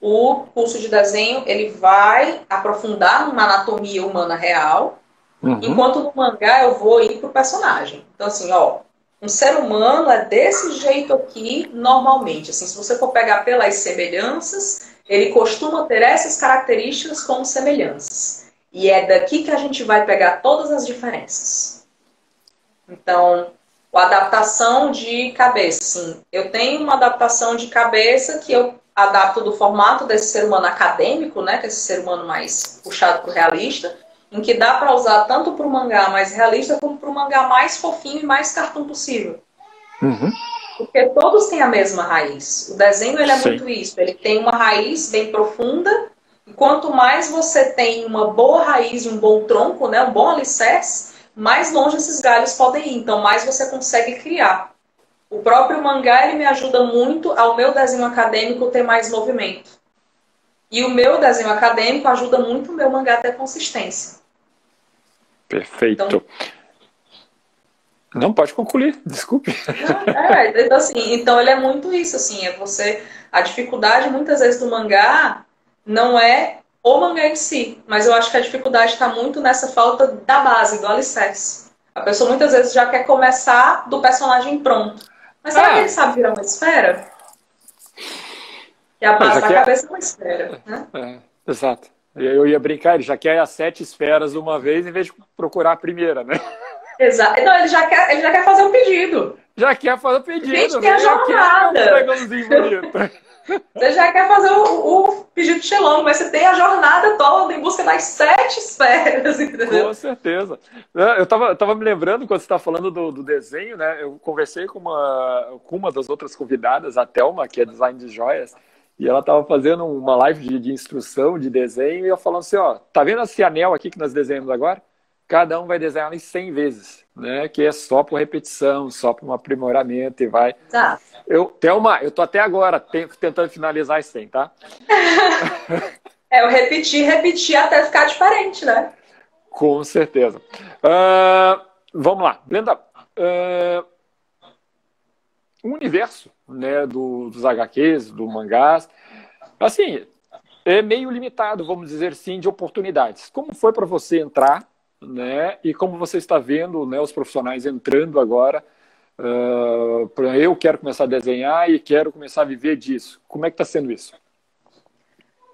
o curso de desenho ele vai aprofundar numa anatomia humana real, uhum. enquanto no mangá eu vou ir para o personagem. Então, assim, ó, um ser humano é desse jeito aqui normalmente. Assim, se você for pegar pelas semelhanças, ele costuma ter essas características como semelhanças. E é daqui que a gente vai pegar todas as diferenças. Então, a adaptação de cabeça. Sim, eu tenho uma adaptação de cabeça que eu adapto do formato desse ser humano acadêmico, né, que é esse ser humano mais puxado para o realista, em que dá para usar tanto para o mangá mais realista como para o mangá mais fofinho e mais cartão possível. Uhum. Porque todos têm a mesma raiz. O desenho ele é Sim. muito isso. Ele tem uma raiz bem profunda. E quanto mais você tem uma boa raiz, um bom tronco, né, um bom alicerce, mais longe esses galhos podem ir. Então, mais você consegue criar. O próprio mangá ele me ajuda muito ao meu desenho acadêmico ter mais movimento. E o meu desenho acadêmico ajuda muito o meu mangá a ter consistência. Perfeito. Então, não, pode concluir, desculpe. Não, é, então, assim, então ele é muito isso, assim, é você. A dificuldade muitas vezes do mangá não é o mangá em si, mas eu acho que a dificuldade está muito nessa falta da base, do alicerce. A pessoa muitas vezes já quer começar do personagem pronto. Mas será ah. que ele sabe virar uma esfera? E a base da cabeça é uma esfera, né? É, exato. Eu ia brincar, ele já quer as sete esferas uma vez em vez de procurar a primeira, né? Exato. Não, ele já quer, ele já quer fazer um pedido. Já quer fazer pedido. Gente, tem a jornada. Você já quer fazer o, o pedido de Xelong, mas você tem a jornada toda em busca das sete esferas, entendeu? Com certeza. É, eu estava tava me lembrando, quando você estava falando do, do, desenho, né? Eu conversei com uma, com uma das outras convidadas, a Thelma, que é design de joias, e ela estava fazendo uma live de, de, instrução de desenho, e eu falando assim, ó, tá vendo esse anel aqui que nós desenhamos agora? Cada um vai desenhar em 100 vezes, né? Que é só por repetição, só por um aprimoramento, e vai... Tá. Eu, Thelma, eu tô até agora tentando finalizar esse 100, tá? é, eu repetir, repetir até ficar diferente, né? Com certeza. Uh, vamos lá. Brenda, uh, o universo né, do, dos HQs, do mangás, assim, é meio limitado, vamos dizer assim, de oportunidades. Como foi para você entrar, né, e como você está vendo né, os profissionais entrando agora Uh, eu quero começar a desenhar e quero começar a viver disso. Como é que está sendo isso?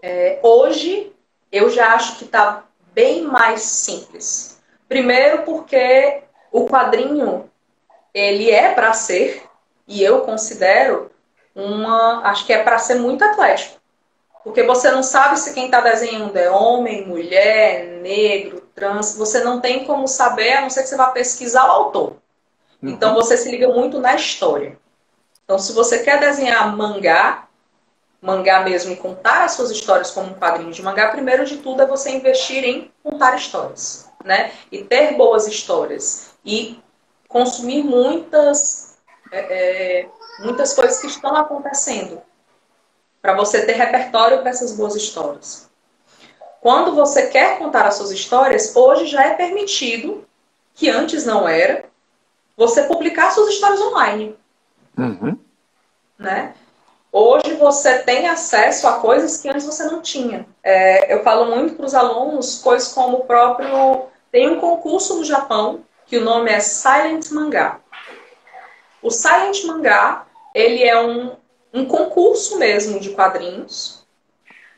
É, hoje, eu já acho que está bem mais simples. Primeiro porque o quadrinho, ele é para ser, e eu considero, uma, acho que é para ser muito atlético. Porque você não sabe se quem está desenhando é homem, mulher, negro, trans. Você não tem como saber, a não ser que você vá pesquisar o autor. Uhum. Então você se liga muito na história. Então, se você quer desenhar mangá, mangá mesmo, e contar as suas histórias como um quadrinho de mangá, primeiro de tudo é você investir em contar histórias, né? E ter boas histórias. E consumir muitas, é, é, muitas coisas que estão acontecendo. Para você ter repertório para essas boas histórias. Quando você quer contar as suas histórias, hoje já é permitido, que antes não era, você publicar suas histórias online. Uhum. Né? Hoje você tem acesso a coisas que antes você não tinha. É, eu falo muito para os alunos coisas como o próprio. Tem um concurso no Japão que o nome é Silent Mangá. O Silent Mangá ele é um, um concurso mesmo de quadrinhos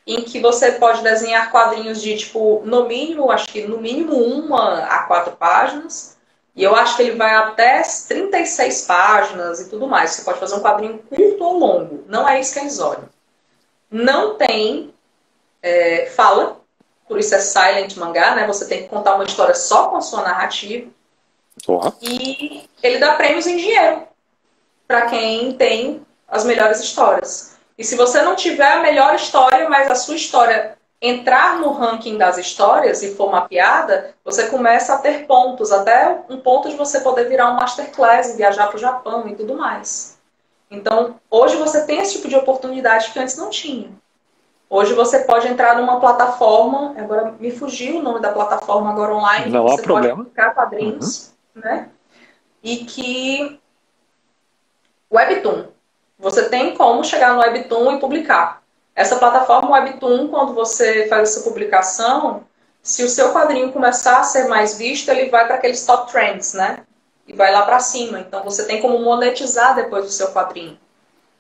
em que você pode desenhar quadrinhos de tipo no mínimo acho que no mínimo uma a quatro páginas e eu acho que ele vai até 36 páginas e tudo mais. Você pode fazer um quadrinho curto ou longo. Não é isso que eles olham. Não tem é, fala, por isso é silent mangá, né? Você tem que contar uma história só com a sua narrativa. E ele dá prêmios em dinheiro para quem tem as melhores histórias. E se você não tiver a melhor história, mas a sua história entrar no ranking das histórias e for mapeada, você começa a ter pontos, até um ponto de você poder virar um masterclass e viajar para o Japão e tudo mais. Então, hoje você tem esse tipo de oportunidade que antes não tinha. Hoje você pode entrar numa plataforma, agora me fugiu o nome da plataforma agora online, não você há problema. pode uhum. né? E que Webtoon, você tem como chegar no Webtoon e publicar. Essa plataforma Webtoon, quando você faz essa publicação, se o seu quadrinho começar a ser mais visto, ele vai para aqueles top trends, né? E vai lá para cima. Então você tem como monetizar depois do seu quadrinho.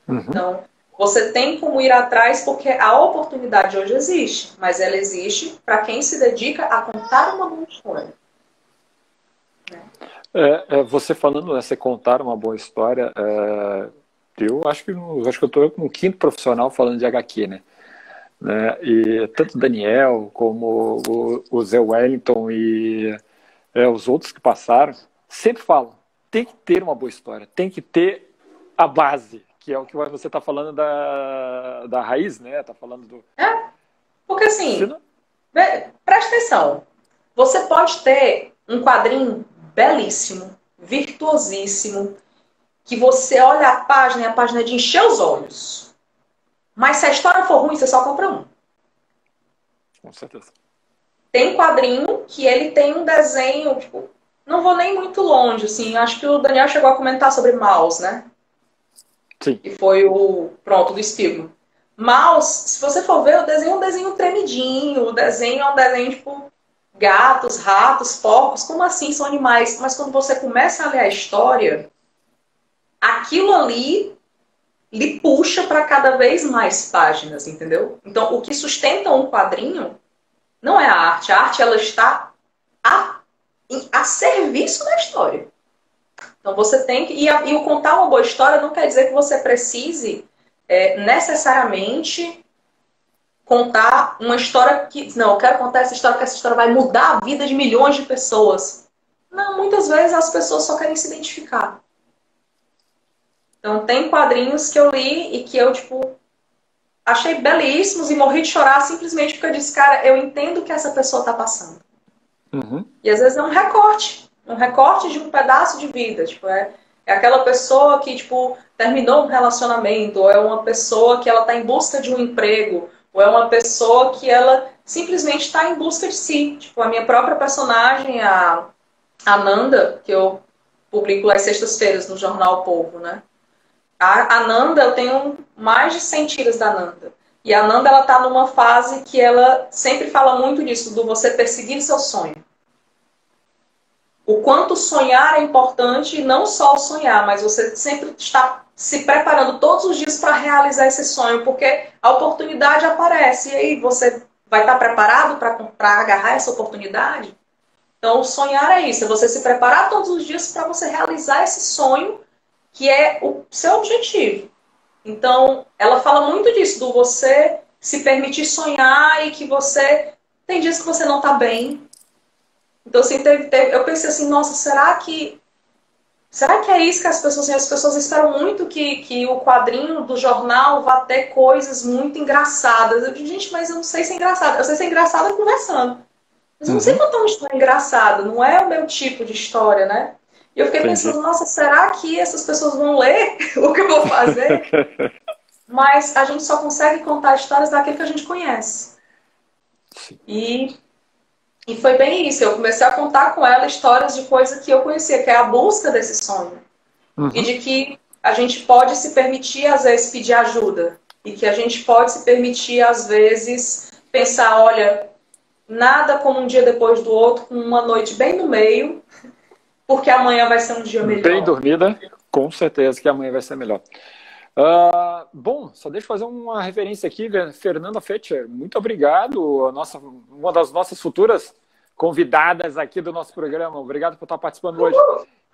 Uhum. Então você tem como ir atrás porque a oportunidade hoje existe, mas ela existe para quem se dedica a contar uma boa história. Né? É, é, você falando nessa contar uma boa história, é eu acho que acho que eu estou com um quinto profissional falando de HQ, né? né? E tanto Daniel como o, o Zé Wellington e é, os outros que passaram sempre falam: tem que ter uma boa história, tem que ter a base, que é o que você está falando da, da raiz, né? Tá falando do. É, porque assim, não... presta atenção. Você pode ter um quadrinho belíssimo, virtuosíssimo, que você olha a página e a página é de encher os olhos. Mas se a história for ruim, você só compra um. Com certeza. Tem quadrinho que ele tem um desenho, tipo, não vou nem muito longe, assim. Acho que o Daniel chegou a comentar sobre Mouse, né? Sim. Que foi o, pronto, do Spielman. Mouse, se você for ver, o desenho é um desenho tremidinho. O desenho é um desenho, tipo, gatos, ratos, porcos. Como assim são animais? Mas quando você começa a ler a história, aquilo ali lhe puxa para cada vez mais páginas, entendeu? Então, o que sustenta um quadrinho não é a arte. A arte ela está a, a serviço da história. Então você tem que. E, a, e o contar uma boa história não quer dizer que você precise é, necessariamente contar uma história que. Não, eu quero contar essa história, que essa história vai mudar a vida de milhões de pessoas. Não, muitas vezes as pessoas só querem se identificar. Então tem quadrinhos que eu li e que eu, tipo, achei belíssimos e morri de chorar simplesmente porque eu disse, cara, eu entendo o que essa pessoa está passando. Uhum. E às vezes é um recorte um recorte de um pedaço de vida. Tipo, é, é aquela pessoa que, tipo, terminou um relacionamento, ou é uma pessoa que ela está em busca de um emprego, ou é uma pessoa que ela simplesmente está em busca de si. Tipo, a minha própria personagem, a, a Nanda, que eu publico às sextas-feiras no jornal Povo, né? A, a Nanda, eu tenho mais de 100 tiras da Nanda. E a Nanda, ela tá numa fase que ela sempre fala muito disso, do você perseguir seu sonho o quanto sonhar é importante, não só sonhar, mas você sempre está se preparando todos os dias para realizar esse sonho, porque a oportunidade aparece e aí você vai estar preparado para agarrar essa oportunidade? Então, sonhar é isso, é você se preparar todos os dias para você realizar esse sonho que é o seu objetivo. Então, ela fala muito disso, do você se permitir sonhar e que você tem dias que você não está bem, então, assim, teve, teve, eu pensei assim, nossa, será que será que é isso que as pessoas As pessoas esperam muito que, que o quadrinho do jornal vá ter coisas muito engraçadas. Eu digo, gente, mas eu não sei se é engraçado. Eu sei se é engraçada conversando. Mas eu não sei uhum. contar uma história engraçada. Não é o meu tipo de história, né? E eu fiquei Entendi. pensando, nossa, será que essas pessoas vão ler o que eu vou fazer? mas a gente só consegue contar histórias daquilo que a gente conhece. E e foi bem isso. Eu comecei a contar com ela histórias de coisas que eu conhecia, que é a busca desse sonho. Uhum. E de que a gente pode se permitir, às vezes, pedir ajuda. E que a gente pode se permitir, às vezes, pensar: olha, nada como um dia depois do outro, com uma noite bem no meio, porque amanhã vai ser um dia melhor. Bem dormida, com certeza que amanhã vai ser melhor. Uh, bom, só deixa eu fazer uma referência aqui, Fernanda Fetcher. Muito obrigado, a nossa, uma das nossas futuras convidadas aqui do nosso programa. Obrigado por estar participando hoje.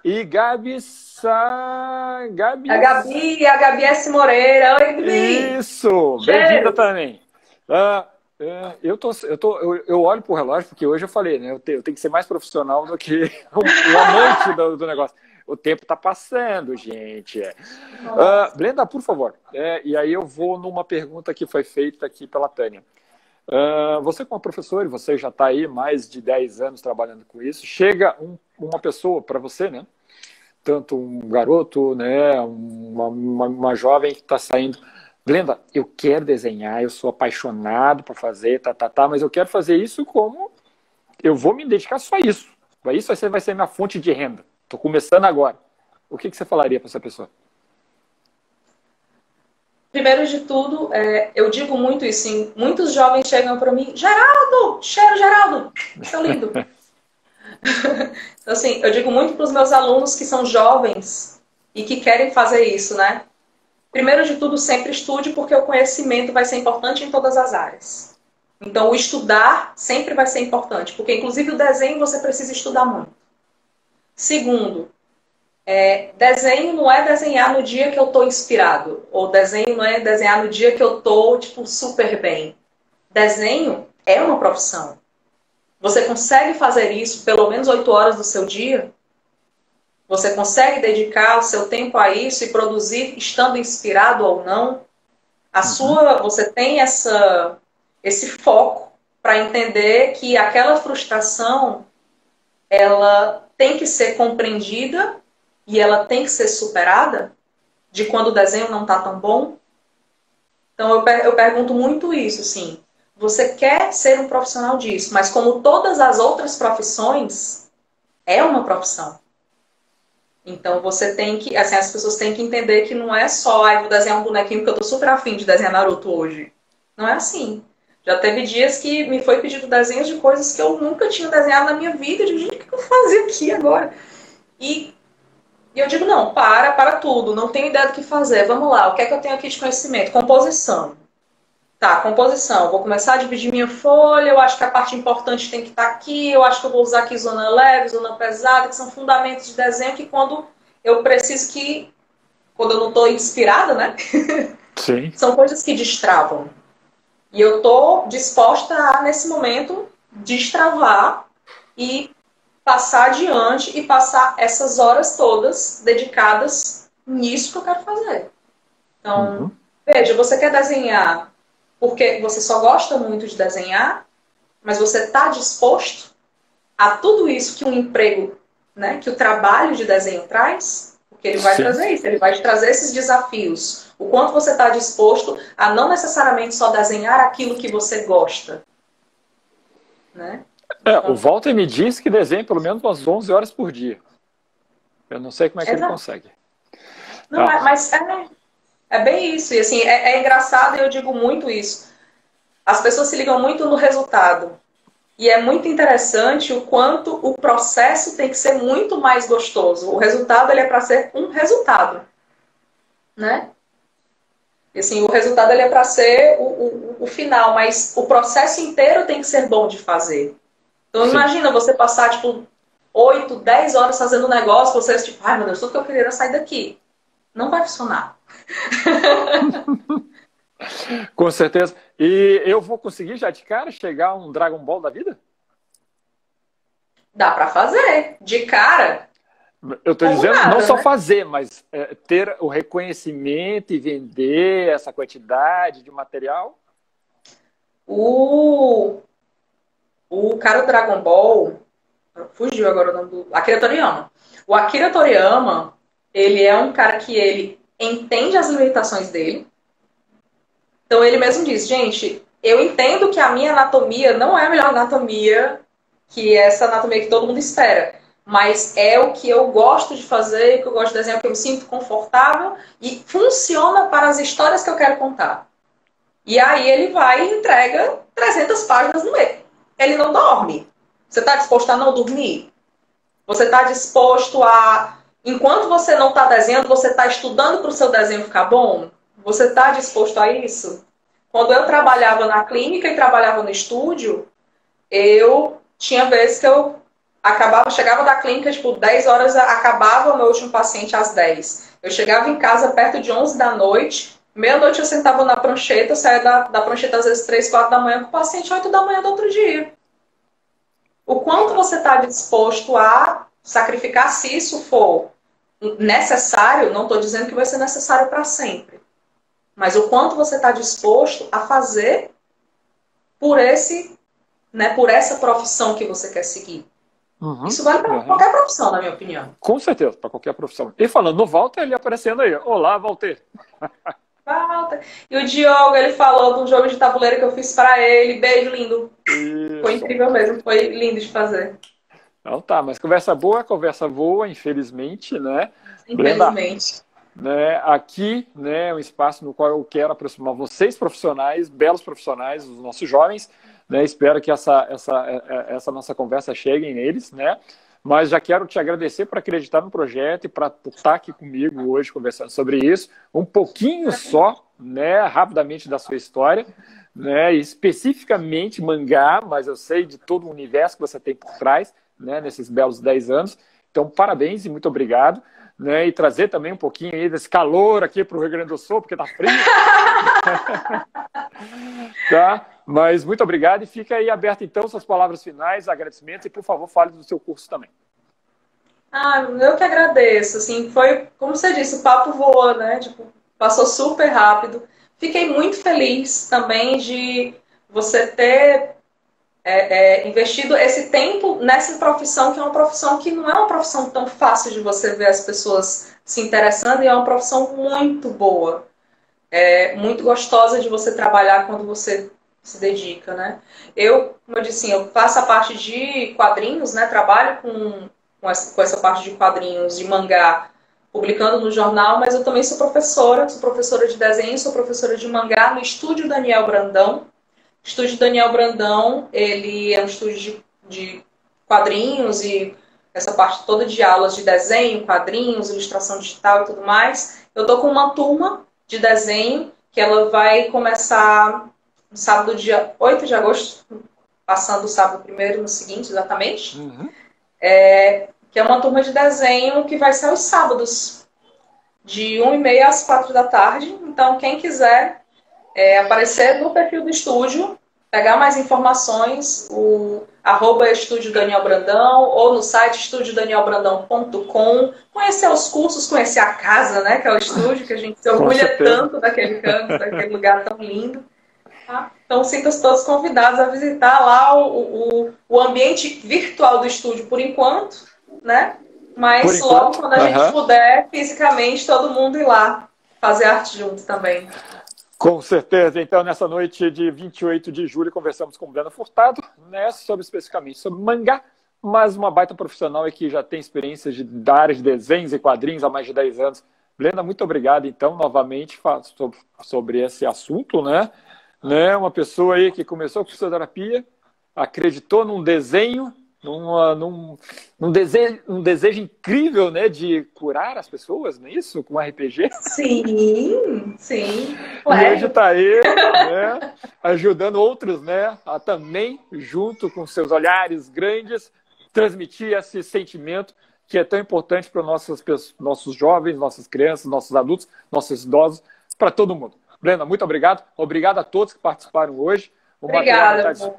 E Gabi Sa... Gabi... A Gabi, a Gabi S. Moreira. Oi, Gabi. Isso, bem-vinda também. Uh, uh, eu, tô, eu, tô, eu, eu olho para o relógio, porque hoje eu falei, né? Eu, te, eu tenho que ser mais profissional do que o, o amante do, do negócio. O tempo está passando, gente. Uh, Brenda, por favor. É, e aí eu vou numa pergunta que foi feita aqui pela Tânia. Uh, você, como professor, você já está aí mais de 10 anos trabalhando com isso, chega um, uma pessoa para você, né? Tanto um garoto, né? Uma, uma, uma jovem que está saindo. Glenda, eu quero desenhar, eu sou apaixonado por fazer, tá, tá, tá, mas eu quero fazer isso como eu vou me dedicar só a isso. Isso vai ser, vai ser minha fonte de renda. Estou começando agora. O que, que você falaria para essa pessoa? Primeiro de tudo, é, eu digo muito isso. Sim. Muitos jovens chegam para mim, Geraldo, cheiro Geraldo, seu lindo. então, assim, eu digo muito para os meus alunos que são jovens e que querem fazer isso, né? Primeiro de tudo, sempre estude, porque o conhecimento vai ser importante em todas as áreas. Então, o estudar sempre vai ser importante, porque inclusive o desenho você precisa estudar muito. Segundo, é, desenho não é desenhar no dia que eu estou inspirado, ou desenho não é desenhar no dia que eu estou tipo super bem. Desenho é uma profissão. Você consegue fazer isso pelo menos oito horas do seu dia? Você consegue dedicar o seu tempo a isso e produzir estando inspirado ou não? A uhum. sua, você tem essa esse foco para entender que aquela frustração ela tem que ser compreendida e ela tem que ser superada de quando o desenho não está tão bom? Então eu, eu pergunto muito isso, assim. Você quer ser um profissional disso, mas como todas as outras profissões, é uma profissão. Então você tem que, assim, as pessoas têm que entender que não é só, ah, vou desenhar um bonequinho porque eu tô super afim de desenhar Naruto hoje. Não é assim. Já teve dias que me foi pedido desenhos de coisas que eu nunca tinha desenhado na minha vida. Eu digo, gente, o que eu fazia aqui agora? E, e eu digo, não, para, para tudo. Não tenho ideia do que fazer. Vamos lá, o que é que eu tenho aqui de conhecimento? Composição. Tá, composição. Vou começar a dividir minha folha. Eu acho que a parte importante tem que estar tá aqui. Eu acho que eu vou usar aqui zona leve, zona pesada, que são fundamentos de desenho que quando eu preciso que, quando eu não estou inspirada, né? Sim. São coisas que destravam. E eu estou disposta a, nesse momento, destravar e passar adiante e passar essas horas todas dedicadas nisso que eu quero fazer. Então, uhum. veja, você quer desenhar porque você só gosta muito de desenhar, mas você está disposto a tudo isso que um emprego, né, que o trabalho de desenho traz? Porque ele vai Sim. trazer isso, ele vai te trazer esses desafios. O quanto você está disposto a não necessariamente só desenhar aquilo que você gosta. Né? É, o Walter me diz que desenha pelo menos umas 11 horas por dia. Eu não sei como é que Exato. ele consegue. Não, ah. mas é, é, bem isso. E assim, é, é engraçado e eu digo muito isso. As pessoas se ligam muito no resultado. E é muito interessante o quanto o processo tem que ser muito mais gostoso. O resultado ele é para ser um resultado, né? E, assim, o resultado ele é para ser o, o, o, final, mas o processo inteiro tem que ser bom de fazer. Então Sim. imagina você passar tipo 8, 10 horas fazendo um negócio, você tipo, ai meu Deus, tudo que eu queria era sair daqui. Não vai funcionar. Com certeza. E eu vou conseguir já de cara chegar a um Dragon Ball da vida? Dá para fazer. De cara. Eu estou dizendo nada, não só né? fazer, mas é, ter o reconhecimento e vender essa quantidade de material. O, o cara do Dragon Ball, fugiu agora o nome do. Akira Toriyama. O Akira Toriyama, ele é um cara que ele entende as limitações dele. Então ele mesmo diz, gente, eu entendo que a minha anatomia não é a melhor anatomia que essa anatomia que todo mundo espera. Mas é o que eu gosto de fazer, que eu gosto de desenhar, que eu me sinto confortável e funciona para as histórias que eu quero contar. E aí ele vai e entrega 300 páginas no mês. Ele não dorme. Você está disposto a não dormir? Você está disposto a Enquanto você não está desenhando, você está estudando para o seu desenho ficar bom? Você está disposto a isso? Quando eu trabalhava na clínica e trabalhava no estúdio, eu tinha vezes que eu acabava, chegava da clínica, tipo, 10 horas, acabava o meu último paciente às 10. Eu chegava em casa perto de 11 da noite, meia-noite eu sentava na prancheta, saía da, da prancheta às vezes 3, 4 da manhã com o paciente 8 da manhã do outro dia. O quanto você está disposto a sacrificar se isso for necessário, não estou dizendo que vai ser necessário para sempre, mas o quanto você está disposto a fazer por esse, né, por essa profissão que você quer seguir. Uhum, Isso vale para uhum. qualquer profissão, na minha opinião. Com certeza, para qualquer profissão. E falando no Walter, ele aparecendo aí. Olá, Walter. Walter. E o Diogo, ele falou de um jogo de tabuleiro que eu fiz para ele. Beijo, lindo. Isso. Foi incrível mesmo, foi lindo de fazer. Então tá, mas conversa boa, conversa boa, infelizmente, né? Infelizmente. Né, aqui né, um espaço no qual eu quero aproximar vocês, profissionais, belos profissionais, os nossos jovens. Né, espero que essa, essa, é, é, essa nossa conversa chegue neles, né? Mas já quero te agradecer por acreditar no projeto e para estar aqui comigo hoje conversando sobre isso. Um pouquinho só, né, rapidamente da sua história, né, especificamente mangá, mas eu sei de todo o universo que você tem por trás né, nesses belos 10 anos. Então, parabéns e muito obrigado. Né, e trazer também um pouquinho aí desse calor aqui para o Rio Grande do Sul, porque tá frio. tá? Mas muito obrigado e fica aí aberto então suas palavras finais, agradecimentos e por favor fale do seu curso também. Ah, eu que agradeço. Assim, foi como você disse, o papo voa, né? Tipo, passou super rápido. Fiquei muito feliz também de você ter é, é, investido esse tempo nessa profissão, que é uma profissão que não é uma profissão tão fácil de você ver as pessoas se interessando, e é uma profissão muito boa, é, muito gostosa de você trabalhar quando você se dedica, né? Eu, como eu disse, eu faço a parte de quadrinhos, né? Trabalho com, com essa, com essa parte de quadrinhos, de mangá, publicando no jornal, mas eu também sou professora, sou professora de desenho, sou professora de mangá no Estúdio Daniel Brandão, estúdio Daniel Brandão, ele é um estúdio de, quadrinhos e essa parte toda de aulas de desenho, quadrinhos, ilustração digital e tudo mais. Eu tô com uma turma de desenho que ela vai começar no sábado, dia 8 de agosto, passando o sábado primeiro no seguinte, exatamente. Uhum. É, que é uma turma de desenho que vai ser aos sábados, de 1h30 às 4 da tarde. Então, quem quiser é, aparecer no perfil do estúdio, pegar mais informações, o arroba Estúdio Daniel Brandão, ou no site estudiodanielbrandão.com, conhecer os cursos, conhecer a casa, né, que é o estúdio, que a gente se orgulha tanto daquele canto, daquele lugar tão lindo. Tá? Então, sintam-se todos convidados a visitar lá o, o, o ambiente virtual do estúdio por enquanto, né? Mas logo, quando a uhum. gente puder, fisicamente, todo mundo ir lá fazer arte junto também. Com certeza. Então, nessa noite de 28 de julho, conversamos com Brenda Furtado, né, sobre especificamente sobre mangá, mas uma baita profissional e que já tem experiência de, da área de desenhos e quadrinhos há mais de 10 anos. Brenda, muito obrigado, então, novamente, sobre esse assunto, né? né? Uma pessoa aí que começou com fisioterapia, acreditou num desenho numa, num, num, desejo, um desejo incrível né, de curar as pessoas, não é isso? Com RPG? Sim, sim. Ué. E hoje está aí, né, ajudando outros né, a também, junto com seus olhares grandes, transmitir esse sentimento que é tão importante para nossos, nossos jovens, nossas crianças, nossos adultos, nossos idosos, para todo mundo. Brenda, muito obrigado. Obrigado a todos que participaram hoje. O Obrigada. Vai estar,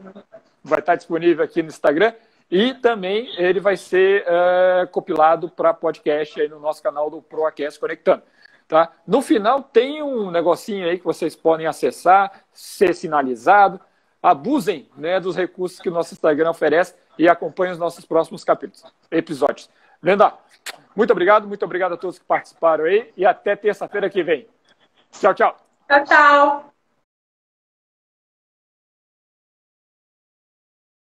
vai estar disponível aqui no Instagram. E também ele vai ser uh, compilado para podcast aí no nosso canal do Proacast Conectando. Tá? No final tem um negocinho aí que vocês podem acessar, ser sinalizado. Abusem né, dos recursos que o nosso Instagram oferece e acompanhem os nossos próximos capítulos, episódios. Lenda, muito obrigado, muito obrigado a todos que participaram aí e até terça-feira que vem. Tchau, tchau. Tchau, tchau.